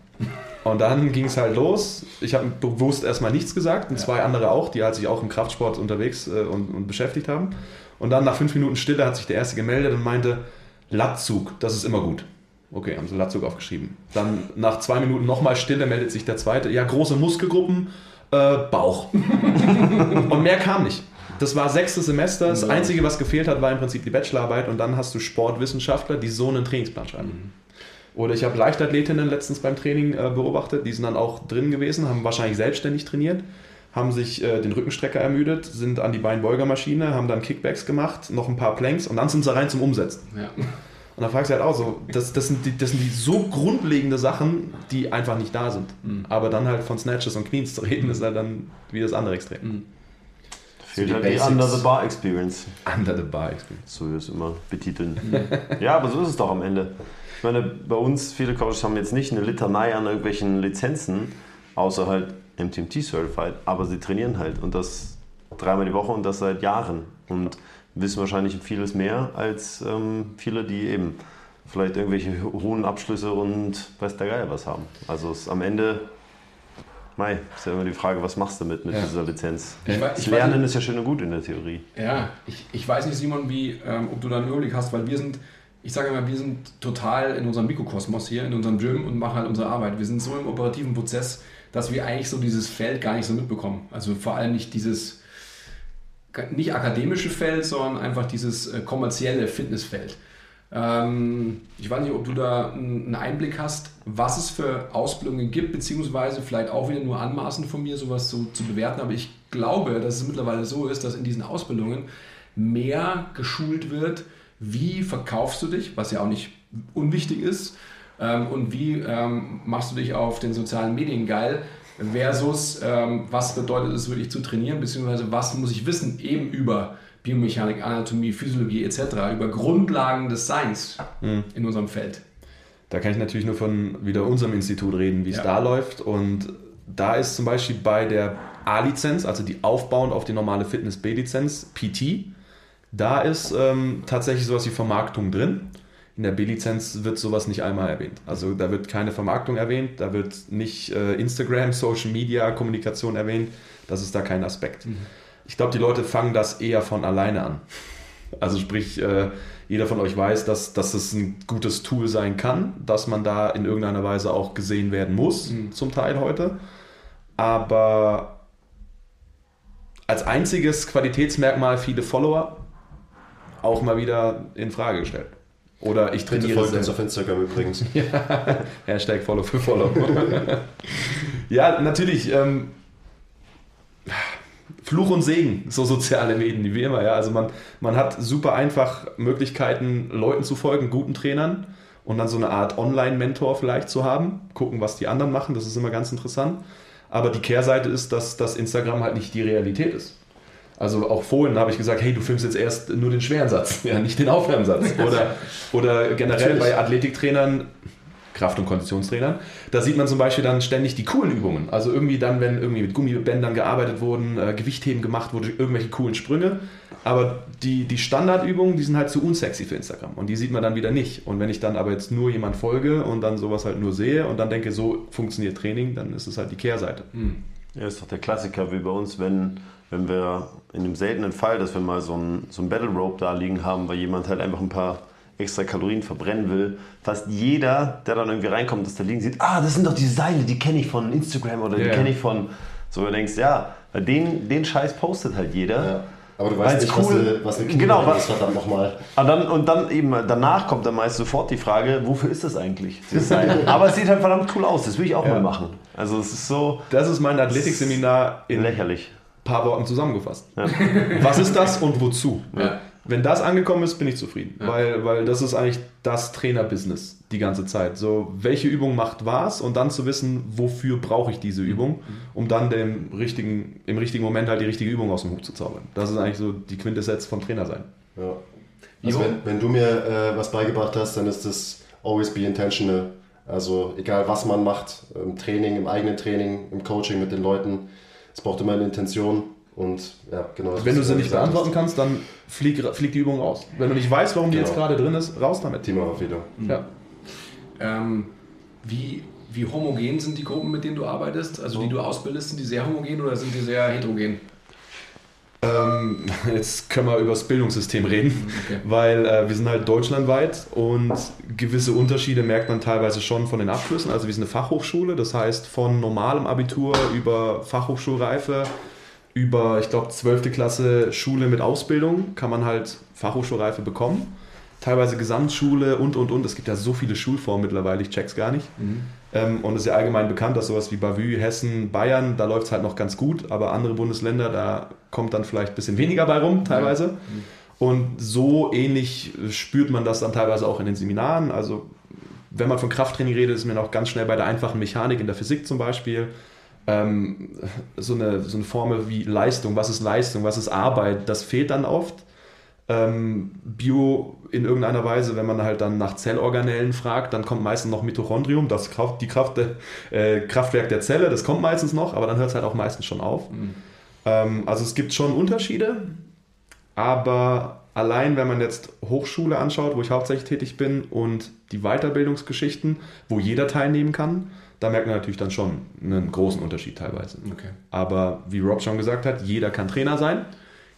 Und dann ging es halt los. Ich habe bewusst erstmal nichts gesagt und zwei andere auch, die halt sich auch im Kraftsport unterwegs äh, und, und beschäftigt haben. Und dann nach fünf Minuten Stille hat sich der erste gemeldet und meinte, Latzug, das ist immer gut. Okay, haben sie Latzug aufgeschrieben. Dann nach zwei Minuten nochmal Stille meldet sich der zweite. Ja, große Muskelgruppen, äh, Bauch. und mehr kam nicht. Das war sechstes Semester. Das Einzige, was gefehlt hat, war im Prinzip die Bachelorarbeit. Und dann hast du Sportwissenschaftler, die so einen Trainingsplan schreiben. Oder ich habe Leichtathletinnen letztens beim Training äh, beobachtet, die sind dann auch drin gewesen, haben wahrscheinlich selbstständig trainiert, haben sich äh, den Rückenstrecker ermüdet, sind an die Beinbeugermaschine, haben dann Kickbacks gemacht, noch ein paar Planks und dann sind sie rein zum Umsetzen. Ja. Und dann fragst du halt auch so, das, das, sind die, das sind die so grundlegende Sachen, die einfach nicht da sind. Aber dann halt von Snatches und Cleans zu reden, ist halt dann wie das andere Extrem. Fehlt die halt die Basics. Under the Bar Experience. Under the bar Experience. So wie wir es immer betiteln. ja, aber so ist es doch am Ende. Ich meine, bei uns, viele Coaches haben jetzt nicht eine Litanei an irgendwelchen Lizenzen, außer halt MTMT Certified, aber sie trainieren halt und das dreimal die Woche und das seit Jahren und wissen wahrscheinlich vieles mehr als ähm, viele, die eben vielleicht irgendwelche hohen Abschlüsse und weiß der Geier was haben. Also es ist am Ende, mei, ist ja immer die Frage, was machst du mit, mit Ja. dieser Lizenz? Ich ich Lernen nicht- ist ja schön und gut in der Theorie. Ja, ich, ich weiß nicht, Simon, wie, ähm, ob du da einen Überblick hast, weil wir sind, ich sage immer, wir sind total in unserem Mikrokosmos hier, in unserem Gym und machen halt unsere Arbeit. Wir sind so im operativen Prozess, dass wir eigentlich so dieses Feld gar nicht so mitbekommen. Also vor allem nicht dieses, nicht akademische Feld, sondern einfach dieses äh, kommerzielle Fitnessfeld. Ähm, ich weiß nicht, ob du da einen Einblick hast, was es für Ausbildungen gibt, beziehungsweise vielleicht auch wieder nur anmaßend von mir, sowas so zu bewerten. Aber ich glaube, dass es mittlerweile so ist, dass in diesen Ausbildungen mehr geschult wird, wie verkaufst du dich, was ja auch nicht unwichtig ist, ähm, und wie ähm, machst du dich auf den sozialen Medien geil, versus ähm, was bedeutet es wirklich zu trainieren, beziehungsweise was muss ich wissen eben über Biomechanik, Anatomie, Physiologie etc., über Grundlagen des Seins in unserem Feld. Da kann ich natürlich nur von wieder unserem Institut reden, wie es Ja. da läuft. Und da ist zum Beispiel bei der A-Lizenz, also die aufbauend auf die normale Fitness B-Lizenz, PT, da ist ähm, tatsächlich sowas wie Vermarktung drin, In der B-Lizenz wird sowas nicht einmal erwähnt. Also da wird keine Vermarktung erwähnt, da wird nicht äh, Instagram, Social Media, Kommunikation erwähnt. Das ist da kein Aspekt. Mhm. Ich glaube, die Leute fangen das eher von alleine an. Also sprich, äh, jeder von euch weiß, dass, dass es ein gutes Tool sein kann, dass man da in irgendeiner Weise auch gesehen werden muss, Mhm. zum Teil heute. Aber als einziges Qualitätsmerkmal viele Follower auch mal wieder in Frage gestellt. Oder ich Bitte trainiere folgt uns auf Instagram übrigens. Hashtag Follow für Follow. ja, natürlich. Ähm, Fluch und Segen, so soziale Medien, wie immer. Ja. Also man, man hat super einfach Möglichkeiten, Leuten zu folgen, guten Trainern und dann so eine Art Online-Mentor vielleicht zu haben. Gucken, was die anderen machen, das ist immer ganz interessant. Aber die Kehrseite ist, dass, dass Instagram halt nicht die Realität ist. Also auch vorhin habe ich gesagt, hey, du filmst jetzt erst nur den schweren Satz, ja, nicht den Aufwärmsatz. Oder, oder generell Natürlich. bei Athletiktrainern, Kraft- und Konditionstrainern, da sieht man zum Beispiel dann ständig die coolen Übungen. Also irgendwie dann, wenn irgendwie mit Gummibändern gearbeitet wurden, äh, Gewichtheben gemacht wurde, irgendwelche coolen Sprünge. Aber die, die Standardübungen, die sind halt zu unsexy für Instagram. Und die sieht man dann wieder nicht. Und wenn ich dann aber jetzt nur jemand folge und dann sowas halt nur sehe und dann denke, so funktioniert Training, dann ist es halt die Kehrseite. Ja, ist doch der Klassiker wie bei uns, wenn, wenn wir in dem seltenen Fall, dass wir mal so ein, so ein Battle Rope da liegen haben, weil jemand halt einfach ein paar extra Kalorien verbrennen will. Fast jeder, der dann irgendwie reinkommt, dass da liegen sieht, ah, das sind doch die Seile, die kenne ich von Instagram oder die Ja. kenne ich von. So, du denkst, ja, den, den Scheiß postet halt jeder. Ja. Aber du weißt nicht, was cool- eine, was eine Genau, was- ist, verdammt nochmal. Und dann, und dann eben danach kommt dann meist sofort die Frage, wofür ist das eigentlich? Aber es sieht halt verdammt cool aus, das will ich auch Ja. mal machen. Also es ist so Das ist mein Athletikseminar in lächerlich. paar Worten zusammengefasst. Was ist das und wozu? Ja. Wenn das angekommen ist, bin ich zufrieden. Weil, weil das ist eigentlich das Trainerbusiness die ganze Zeit. So, welche Übung macht was und dann zu wissen, wofür brauche ich diese Übung, um dann dem richtigen, im richtigen Moment halt die richtige Übung aus dem Hut zu zaubern. Das ist eigentlich so die Quintessenz von Trainer sein. Ja. Also wenn, wenn du mir äh, was beigebracht hast, dann ist das always be intentional. Also egal was man macht, im Training, im eigenen Training, im Coaching mit den Leuten, es braucht immer eine Intention und ja, genau. das, Wenn du sie nicht beantworten kannst, dann flieg, flieg die Übung raus. Wenn du nicht weißt, warum die Genau. jetzt gerade drin ist, raus damit. hast. Teamaufwählung. Ja. Ähm, wie, wie homogen sind die Gruppen, mit denen du arbeitest? Also die du ausbildest, sind die sehr homogen oder sind die sehr heterogen? Ähm, jetzt können wir über das Bildungssystem reden, Okay. weil äh, wir sind halt deutschlandweit und gewisse Unterschiede merkt man teilweise schon von den Abschlüssen. Also wir sind eine Fachhochschule, das heißt von normalem Abitur über Fachhochschulreife, über, ich glaube, 12. Klasse Schule mit Ausbildung kann man halt Fachhochschulreife bekommen. Teilweise Gesamtschule und, und, und. Es gibt ja so viele Schulformen mittlerweile, ich check's gar nicht. Ähm, und es ist ja allgemein bekannt, dass sowas wie Bavü, Hessen, Bayern, da läuft es halt noch ganz gut, aber andere Bundesländer, da kommt dann vielleicht ein bisschen weniger bei rum, teilweise. Und so ähnlich spürt man das dann teilweise auch in den Seminaren. Also, wenn man von Krafttraining redet, ist mir noch ganz schnell bei der einfachen Mechanik in der Physik zum Beispiel ähm, so, eine, so eine Formel wie Leistung. Was ist Leistung? Was ist Arbeit? Das fehlt dann oft. Ähm, Bio in irgendeiner Weise, wenn man halt dann nach Zellorganellen fragt, dann kommt meistens noch Mitochondrium, das Kraft, die Kraft, der- äh, Kraftwerk der Zelle, das kommt meistens noch, aber dann hört es halt auch meistens schon auf. Ähm, also es gibt schon Unterschiede, aber allein wenn man jetzt Hochschule anschaut, wo ich hauptsächlich tätig bin, und die Weiterbildungsgeschichten, wo jeder teilnehmen kann, da merkt man natürlich dann schon einen großen Unterschied teilweise. Okay. Aber wie Rob schon gesagt hat, jeder kann Trainer sein,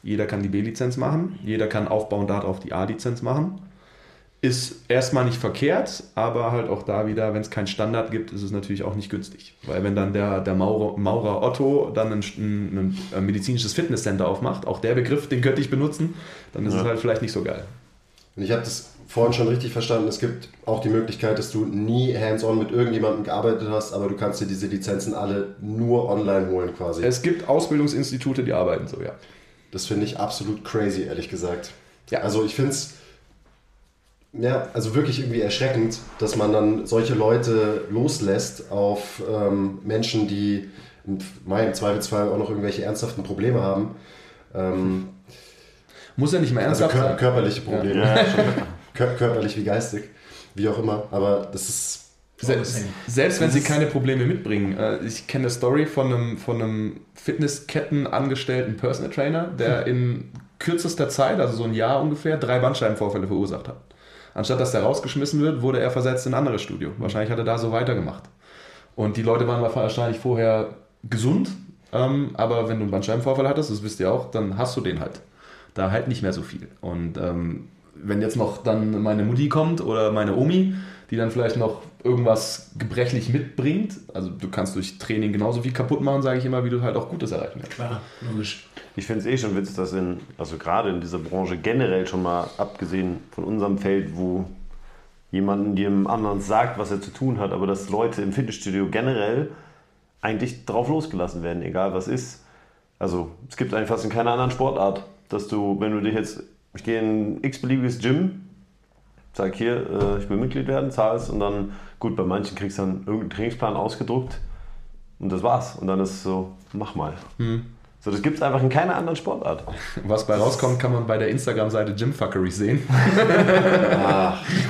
jeder kann die B-Lizenz machen, jeder kann aufbauen darauf die A-Lizenz machen. Ist erstmal nicht verkehrt, aber halt auch da wieder, wenn es keinen Standard gibt, ist es natürlich auch nicht günstig. Weil wenn dann der, der Maurer, Maurer Otto dann ein, ein, ein medizinisches Fitnesscenter aufmacht, auch der Begriff, den könnte ich benutzen, dann ist es halt vielleicht nicht so geil. Und ich habe das vorhin schon richtig verstanden. Es gibt auch die Möglichkeit, dass du nie hands-on mit irgendjemandem gearbeitet hast, aber du kannst dir diese Lizenzen alle nur online holen quasi. Es gibt Ausbildungsinstitute, die arbeiten so, ja. Das finde ich absolut crazy, ehrlich gesagt. Ja. Also ich finde es ja, also wirklich irgendwie erschreckend, dass man dann solche Leute loslässt auf ähm, Menschen, die im, mein, im Zweifelsfall auch noch irgendwelche ernsthaften Probleme haben. Ähm, Muss ja nicht mehr also ernsthaft kör sein. körperliche Probleme. Kör körperlich wie geistig, wie auch immer. Aber das ist Se selbst wenn sie keine Probleme mitbringen. Äh, Ich kenne eine Story von einem, von einem Fitnesskettenangestellten Personal Trainer, der in kürzester Zeit, also so ein Jahr ungefähr, drei Bandscheibenvorfälle verursacht hat. Anstatt dass der rausgeschmissen wird, wurde er versetzt in ein anderes Studio. Wahrscheinlich hat er da so weitergemacht. Und die Leute waren wahrscheinlich vorher gesund, ähm, aber wenn du einen Bandscheibenvorfall hattest, das wisst ihr auch, dann hast du den halt. Da halt nicht mehr so viel. Und ähm, wenn jetzt noch dann meine Mutti kommt oder meine Omi, die dann vielleicht noch irgendwas gebrechlich mitbringt, also du kannst durch Training genauso viel kaputt machen, sage ich immer, wie du halt auch Gutes erreichen kannst. Klar, logisch. Ich finde es eh schon witzig, dass in, also gerade in dieser Branche generell schon mal, abgesehen von unserem Feld, wo jemand jedem anderen sagt, was er zu tun hat, aber dass Leute im Fitnessstudio generell eigentlich drauf losgelassen werden, egal was ist. Also es gibt eigentlich fast in keiner anderen Sportart, dass du, wenn du dich jetzt, ich gehe in ein x-beliebiges Gym, sag hier, äh, ich will Mitglied werden, zahlst und dann, gut, bei manchen kriegst du dann irgendeinen Trainingsplan ausgedruckt und das war's. Und dann ist es so, mach mal. So, das gibt es einfach in keiner anderen Sportart. Was bei rauskommt, kann man bei der Instagram-Seite Gymfuckery sehen.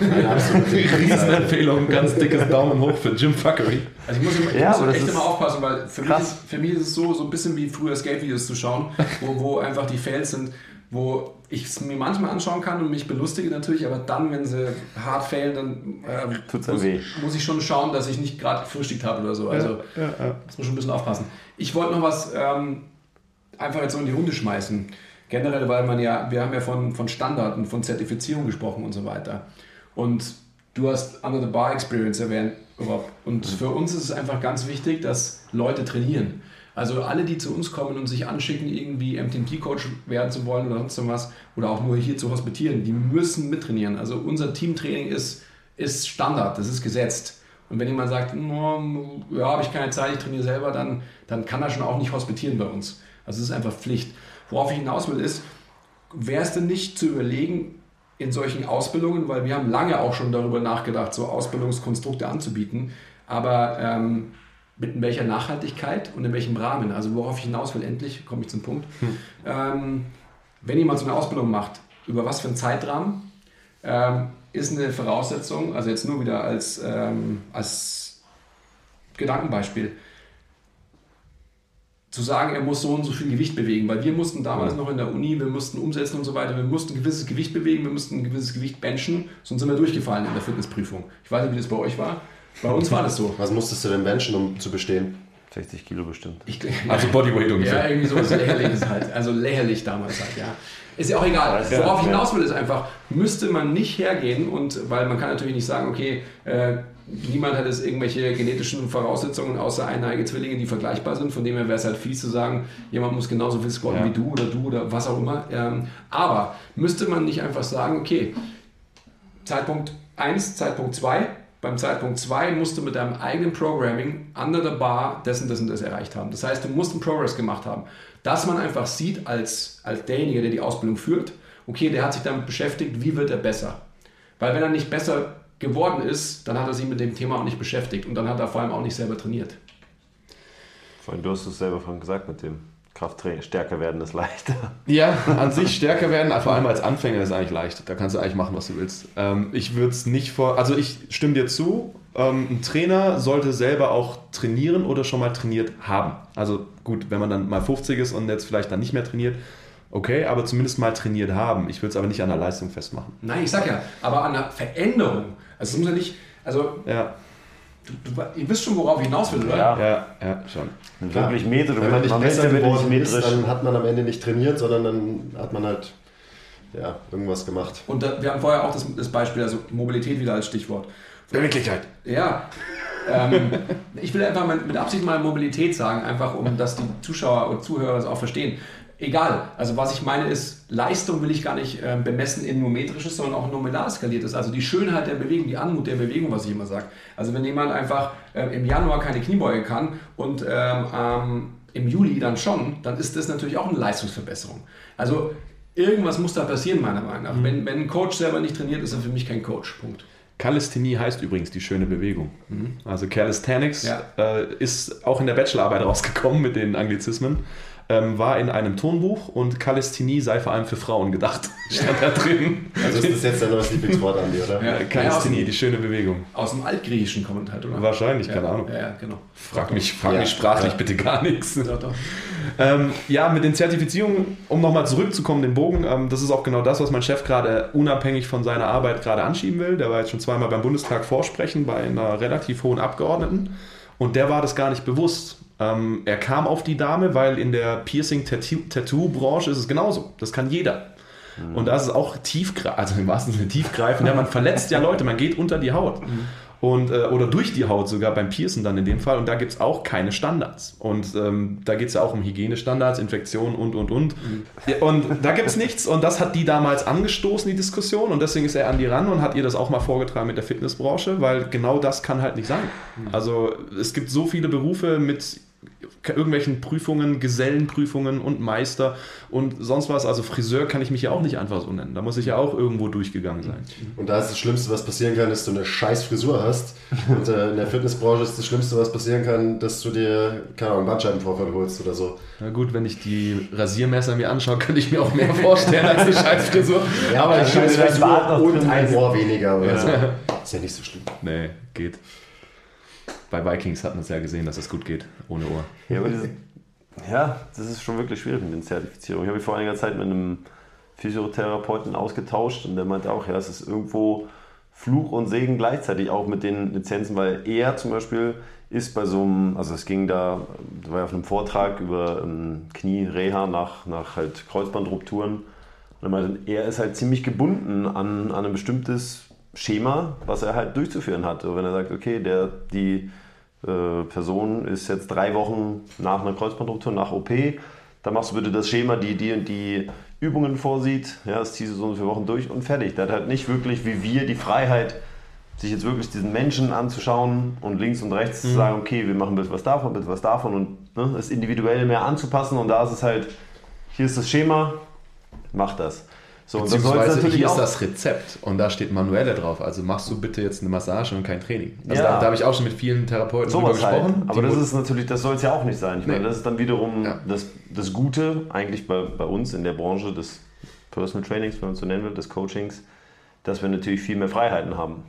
Eine absolute Riesenempfehlung, ganz dickes Daumen hoch für Gymfuckery. Also ich muss, immer, ich Ja, muss echt immer aufpassen, weil für mich, ist, für mich ist es so, so ein bisschen wie früher Skate-Videos zu schauen, wo, wo einfach die Fails sind, wo ich es mir manchmal anschauen kann und mich belustige natürlich, aber dann, wenn sie hart failen, dann ähm, Tut's dann muss, weh. muss ich schon schauen, dass ich nicht gerade gefrühstückt habe oder so. Also muss man schon ein bisschen aufpassen. Ich wollte noch was ähm, einfach jetzt so in die Runde schmeißen. Generell, weil man ja, wir haben ja von, von Standard und von Zertifizierung gesprochen und so weiter. Und du hast Under the Bar Experience erwähnt, Rob. Und für uns ist es einfach ganz wichtig, dass Leute trainieren. Also alle, die zu uns kommen und sich anschicken, irgendwie MTMT-Coach werden zu wollen oder sonst was, oder auch nur hier zu hospitieren, die müssen mittrainieren. Also unser Teamtraining ist, ist Standard, das ist gesetzt. Und wenn jemand sagt, "No, ja, habe ich keine Zeit, ich trainiere selber, dann, dann kann er schon auch nicht hospitieren bei uns. Also es ist einfach Pflicht. Worauf ich hinaus will, ist, wäre es denn nicht zu überlegen, in solchen Ausbildungen, weil wir haben lange auch schon darüber nachgedacht, so Ausbildungskonstrukte anzubieten, aber ähm, mit welcher Nachhaltigkeit und in welchem Rahmen? Also worauf ich hinaus will, endlich komme ich zum Punkt. Ähm, wenn jemand so eine Ausbildung macht, über was für einen Zeitrahmen, ähm, ist eine Voraussetzung, also jetzt nur wieder als, ähm, als Gedankenbeispiel, zu sagen, er muss so und so viel Gewicht bewegen, weil wir mussten damals noch in der Uni, wir mussten umsetzen und so weiter, wir mussten ein gewisses Gewicht bewegen, wir mussten ein gewisses Gewicht benchen, sonst sind wir durchgefallen in der Fitnessprüfung. Ich weiß nicht, wie das bei euch war. Bei uns war das so. Was musstest du denn benchen, um zu bestehen? 60 Kilo bestimmt. Ich, Also Bodyweight ungefähr. Ja, irgendwie so was lächerliches halt. Also lächerlich damals halt, ja. Ist ja auch egal. Worauf ich hinaus will, ist einfach, müsste man nicht hergehen und, weil man kann natürlich nicht sagen, okay, äh, niemand hat jetzt irgendwelche genetischen Voraussetzungen außer eineige Zwillinge, die vergleichbar sind. Von dem her wäre es halt fies zu sagen, jemand muss genauso viel squatten Ja. wie du oder du oder was auch immer. Ähm, aber müsste man nicht einfach sagen, okay, Zeitpunkt 1, Zeitpunkt 2. Beim Zeitpunkt 2 musst du mit deinem eigenen Programming under the bar dessen, dessen, das erreicht haben. Das heißt, du musst einen Progress gemacht haben. Dass man einfach sieht als, als derjenige, der die Ausbildung führt, okay, der hat sich damit beschäftigt, wie wird er besser. Weil wenn er nicht besser geworden ist, dann hat er sich mit dem Thema auch nicht beschäftigt und dann hat er vor allem auch nicht selber trainiert. Vor allem, du hast es selber vorhin gesagt mit dem Krafttraining. Stärker werden ist leichter. Ja, an sich stärker werden, vor allem als Anfänger ist eigentlich leicht. Da kannst du eigentlich machen, was du willst. Ähm, ich würde es nicht vor. Also ich stimme dir zu. Ähm, ein Trainer sollte selber auch trainieren oder schon mal trainiert haben. Also gut, wenn man dann mal 50 ist und jetzt vielleicht dann nicht mehr trainiert, okay, aber zumindest mal trainiert haben. Ich würde es aber nicht an der Leistung festmachen. Nein, ich sag ja, aber an der Veränderung. Also es muss ja nicht, also Ja, du, du, ihr wisst schon, worauf ich hinaus will, oder? Ja. ja, ja, schon. Wirklich Meter. Wenn man nicht besser wird geworden nicht ist, dann hat man am Ende nicht trainiert, sondern dann hat man halt ja, irgendwas gemacht. Und da, wir haben vorher auch das, das Beispiel, also Mobilität wieder als Stichwort. Beweglichkeit. Ja. ähm, ich will einfach mal mit Absicht mal Mobilität sagen, einfach um, dass die Zuschauer und Zuhörer das auch verstehen. Egal, also was ich meine ist, Leistung will ich gar nicht ähm, bemessen in numetrisches, sondern auch nominal skaliertes. Also die Schönheit der Bewegung, die Anmut der Bewegung, was ich immer sage. Also wenn jemand einfach ähm, im Januar keine Kniebeuge kann und ähm, ähm, im Juli dann schon, dann ist das natürlich auch eine Leistungsverbesserung. Also irgendwas muss da passieren, meiner Meinung nach. Wenn, wenn ein Coach selber nicht trainiert, ist er für mich kein Coach. Punkt. Calisthenie heißt übrigens die schöne Bewegung. Also Calisthenics Ja. äh, ist auch in der Bachelorarbeit rausgekommen mit den Anglizismen. Ähm, war in einem Tonbuch und Kalisthenie sei vor allem für Frauen gedacht. Stand da drin. Also ist das jetzt dein neues Lieblingswort an dir, oder? Ja, Kalisthenie, die schöne Bewegung. Aus dem Altgriechischen kommt halt, oder? Wahrscheinlich, ja, keine Ahnung. Ja, ja, genau. Frag mich, frag Ja. mich sprachlich Ja. bitte gar nichts. Doch, doch. Ähm, ja, mit den Zertifizierungen, um nochmal zurückzukommen, den Bogen, ähm, das ist auch genau das, was mein Chef gerade unabhängig von seiner Arbeit gerade anschieben will. Der war jetzt schon zweimal beim Bundestag vorsprechen bei einer relativ hohen Abgeordneten und der war das gar nicht bewusst. Ähm, er kam auf die Dame, weil in der Piercing-Tattoo-Branche ist es genauso. Das kann jeder. Und da ist es auch tiefgreifend, also im wahrsten Sinne tiefgreifend. Ja, man verletzt ja Leute, man geht unter die Haut. Und, äh, oder durch die Haut sogar beim Piercen dann in dem Fall. Und da gibt es auch keine Standards. Und ähm, da geht es ja auch um Hygienestandards, Infektionen und, und, und. Und da gibt es nichts. Und das hat die damals angestoßen, die Diskussion. Und deswegen ist er an die ran und hat ihr das auch mal vorgetragen mit der Fitnessbranche, weil genau das kann halt nicht sein. Also es gibt so viele Berufe mit irgendwelchen Prüfungen, Gesellenprüfungen und Meister und sonst was. Also Friseur kann ich mich ja auch nicht einfach so nennen. Da muss ich ja auch irgendwo durchgegangen sein. Und da ist das Schlimmste, was passieren kann, dass du eine scheiß Frisur hast. Und äh, in der Fitnessbranche ist das Schlimmste, was passieren kann, dass du dir, keine Ahnung, einen Bandscheibenvorfall holst oder so. Na gut, wenn ich die Rasiermesser mir anschaue, könnte ich mir auch mehr vorstellen als eine Scheißfrisur. Ja, aber eine will scheiß Frisur und ein. Ohr weniger oder so. Ist ja nicht so schlimm. Nee, geht. Bei Vikings hat man es ja gesehen, dass es gut geht, ohne Ohr. Ja, aber diese, ja, das ist schon wirklich schwierig mit den Zertifizierungen. Ich habe mich vor einiger Zeit mit einem Physiotherapeuten ausgetauscht und der meinte auch, ja, es ist irgendwo Fluch und Segen gleichzeitig auch mit den Lizenzen, weil er zum Beispiel ist bei so einem, also es ging da, da war ja auf einem Vortrag über ähm, Knie-Reha nach, nach halt Kreuzbandrupturen und er meinte, er ist halt ziemlich gebunden an, an ein bestimmtes Schema, was er halt durchzuführen hat. Also wenn er sagt, okay, der, die äh, Person ist jetzt drei Wochen nach einer Kreuzbandruptur, nach OP, dann machst du bitte das Schema, die die und die Übungen vorsieht, ja, das ziehst du so viele Wochen durch und fertig. Der hat halt nicht wirklich wie wir die Freiheit, sich jetzt wirklich diesen Menschen anzuschauen und links und rechts zu sagen, okay, wir machen ein bisschen was davon, ein bisschen was davon und ne, es individuell mehr anzupassen und da ist es halt, hier ist das Schema, mach das. So, und das Beziehungsweise hier ist das Rezept und da steht manuelle drauf. Also machst du bitte jetzt eine Massage und kein Training. Also Ja. da, da habe ich auch schon mit vielen Therapeuten drüber Sowas halt. gesprochen. Aber die das ist natürlich, das soll es ja auch nicht sein. Ich Nee. meine, das ist dann wiederum Ja. das, das Gute eigentlich bei, bei uns in der Branche des Personal Trainings, wenn man es so nennen will, des Coachings, dass wir natürlich viel mehr Freiheiten haben.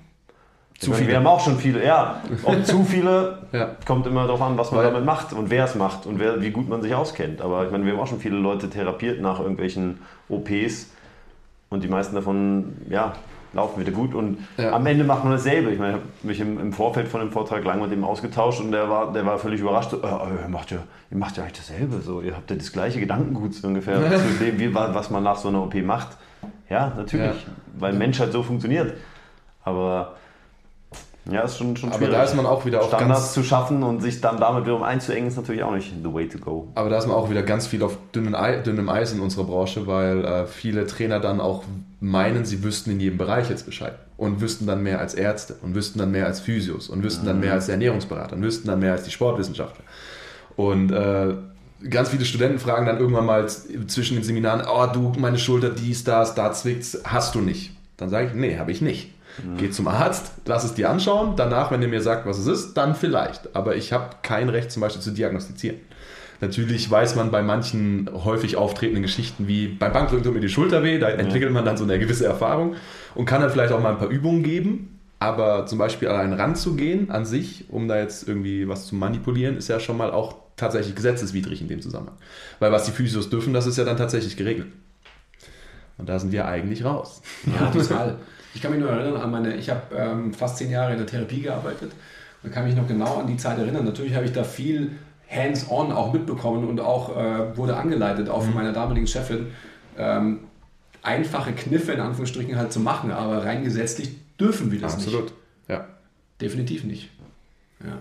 Zu meine, viele. Wir haben auch schon viele, ja. Ob zu viele, Ja. kommt immer darauf an, was man Weil- damit macht und wer es macht und wer, wie gut man sich auskennt. Aber ich meine, wir haben auch schon viele Leute therapiert nach irgendwelchen OPs und die meisten davon, ja, laufen wieder gut und Ja. am Ende macht man dasselbe. Ich meine, ich habe mich im, im Vorfeld von dem Vortrag lang mit ihm ausgetauscht und der war, der war völlig überrascht. So, äh, ihr, macht ja, ihr macht ja eigentlich dasselbe. So, ihr habt ja das gleiche Gedankengut so ungefähr zu dem, wie, was man nach so einer OP macht. Ja, natürlich, Ja. weil Mensch halt so funktioniert. Aber ja, ist schon, schon Aber schwierig. da ist man auch wieder auf Standards ganz- zu schaffen und sich dann damit wiederum einzuengen, ist natürlich auch nicht the way to go. Aber da ist man auch wieder ganz viel auf dünnem, Ei, dünnem Eis in unserer Branche, weil äh, viele Trainer dann auch meinen, sie wüssten in jedem Bereich jetzt Bescheid und wüssten dann mehr als Ärzte und wüssten dann mehr als Physios und wüssten dann mehr als Ernährungsberater und wüssten dann mehr als die Sportwissenschaftler. Und äh, ganz viele Studenten fragen dann irgendwann mal zwischen den Seminaren, oh du, meine Schulter, dies, das, da zwickt's, hast du nicht. Dann sage ich, nee, habe ich nicht. Geh zum Arzt, lass es dir anschauen, danach, wenn er mir sagt, was es ist, dann vielleicht. Aber ich habe kein Recht zum Beispiel zu diagnostizieren. Natürlich weiß man bei manchen häufig auftretenden Geschichten wie beim Bankdrücken tut mir die Schulter weh, da entwickelt man dann so eine gewisse Erfahrung und kann dann vielleicht auch mal ein paar Übungen geben. Aber zum Beispiel allein ranzugehen an sich, um da jetzt irgendwie was zu manipulieren, ist ja schon mal auch tatsächlich gesetzeswidrig in dem Zusammenhang. Weil was die Physios dürfen, das ist ja dann tatsächlich geregelt. Und da sind wir eigentlich raus. Ja, total. Ich kann mich nur erinnern an meine, ich habe ähm, fast zehn Jahre in der Therapie gearbeitet und kann mich noch genau an die Zeit erinnern. Natürlich habe ich da viel hands-on auch mitbekommen und auch äh, wurde angeleitet, auch von meiner damaligen Chefin, ähm, einfache Kniffe in Anführungsstrichen halt zu machen, aber rein gesetzlich dürfen wir das nicht. Ja. Definitiv nicht. Ja.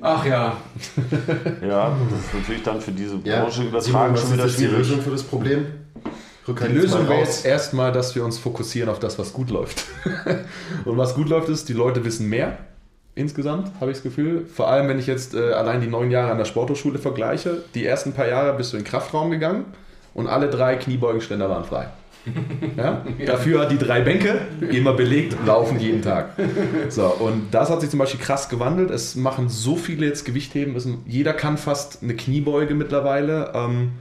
Ach ja, Ja, das ist natürlich dann für diese Ja, Branche Simon, übertragen schon wieder jetzt die schwierig. Lösung für das Problem? Die Lösung wäre jetzt erstmal, dass wir uns fokussieren auf das, was gut läuft. Und was gut läuft, ist, die Leute wissen mehr. Insgesamt habe ich das Gefühl. Vor allem, wenn ich jetzt äh, allein die neun Jahre an der Sporthochschule vergleiche. Die ersten paar Jahre bist du in den Kraftraum gegangen und alle drei Kniebeugenständer waren frei. Ja? Dafür die drei Bänke, immer belegt, laufen jeden Tag. So, und das hat sich zum Beispiel krass gewandelt. Es machen so viele jetzt Gewichtheben. Jeder kann fast eine Kniebeuge mittlerweile. Ähm,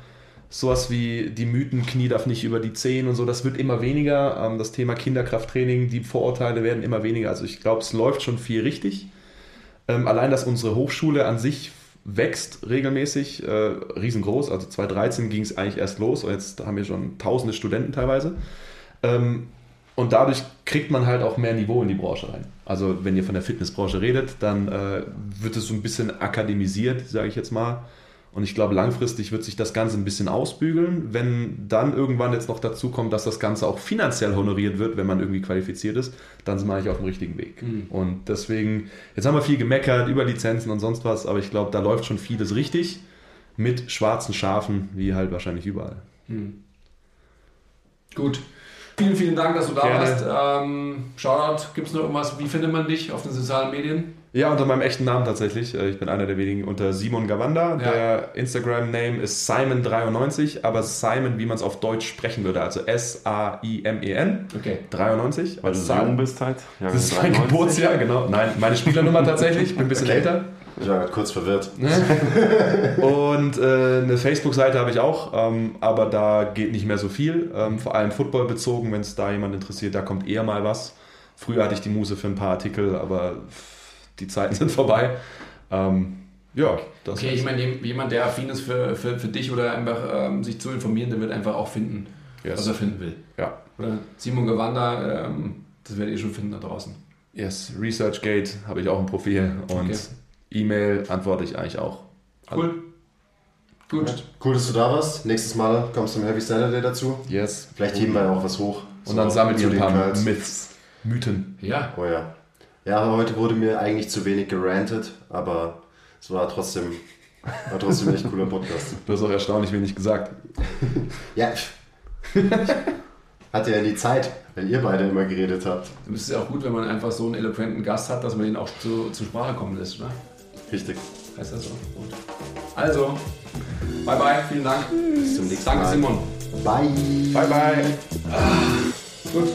sowas wie die Mythen, Knie darf nicht über die Zehen und so, das wird immer weniger. Ähm, das Thema Kinderkrafttraining, die Vorurteile werden immer weniger. Also ich glaube, es läuft schon viel richtig. Ähm, allein, dass unsere Hochschule an sich wächst regelmäßig, äh, riesengroß. Also 2013 ging es eigentlich erst los und jetzt haben wir schon tausende Studenten teilweise. Ähm, und dadurch kriegt man halt auch mehr Niveau in die Branche rein. Also wenn ihr von der Fitnessbranche redet, dann äh, wird es so ein bisschen akademisiert, sage ich jetzt mal. Und ich glaube, langfristig wird sich das Ganze ein bisschen ausbügeln. Wenn dann irgendwann jetzt noch dazu kommt, dass das Ganze auch finanziell honoriert wird, wenn man irgendwie qualifiziert ist, dann sind wir eigentlich auf dem richtigen Weg. Mhm. Und deswegen, jetzt haben wir viel gemeckert über Lizenzen und sonst was, aber ich glaube, da läuft schon vieles richtig mit schwarzen Schafen, wie halt wahrscheinlich überall. Gut. Vielen, vielen Dank, dass du da Gerne. warst. Ähm, Shoutout, gibt es noch irgendwas? Wie findet man dich auf den sozialen Medien? Ja, unter meinem echten Namen tatsächlich. Äh, Ich bin einer der wenigen unter Simon Gawanda. Ja. Der Instagram-Name ist Simon93, aber Simon, wie man es auf Deutsch sprechen würde, also S-A-I-M-E-N. Okay. 93. Weil du als so Zahl. jung bist halt. Ja, Das ist mein Geburtsjahr, genau. Nein, meine Spielernummer tatsächlich. Ich bin ein bisschen Okay. älter. Ich war gerade kurz verwirrt. Und äh, eine Facebook-Seite habe ich auch, ähm, aber da geht nicht mehr so viel. Ähm, vor allem Football bezogen, wenn es da jemand interessiert, da kommt eher mal was. Früher hatte ich die Muse für ein paar Artikel, aber die Zeiten sind vorbei. Ähm, ja, das Okay, ich meine, jem- jemand, der affin ist für, für, für dich oder einfach ähm, sich zu informieren, der wird einfach auch finden, Yes. was er finden will. Ja. Oder Simon Gewanda, ähm, das werdet ihr schon finden da draußen. Yes, ResearchGate habe ich auch ein Profil und Okay. E-Mail antworte ich eigentlich auch. Cool. Gut. Cool, dass du da warst. Nächstes Mal kommst du im Heavy Saturday dazu. Yes. Vielleicht heben wir ja auch was hoch. Und dann sammelt ihr ein paar. Myths, Mythen. Ja. Oh ja. Ja, heute wurde mir eigentlich zu wenig gerantet, aber es war trotzdem, war trotzdem ein echt cooler Podcast. Du hast auch erstaunlich wenig gesagt. Ja, hatte ja nie Zeit, wenn ihr beide immer geredet habt. Es ist ja auch gut, wenn man einfach so einen eloquenten Gast hat, dass man ihn auch zu, zur Sprache kommen lässt, oder? Richtig. Heißt das so? Gut. Also, bye bye, vielen Dank. Bis zum nächsten Danke, Mal. Simon. Bye. Bye, bye. Gut.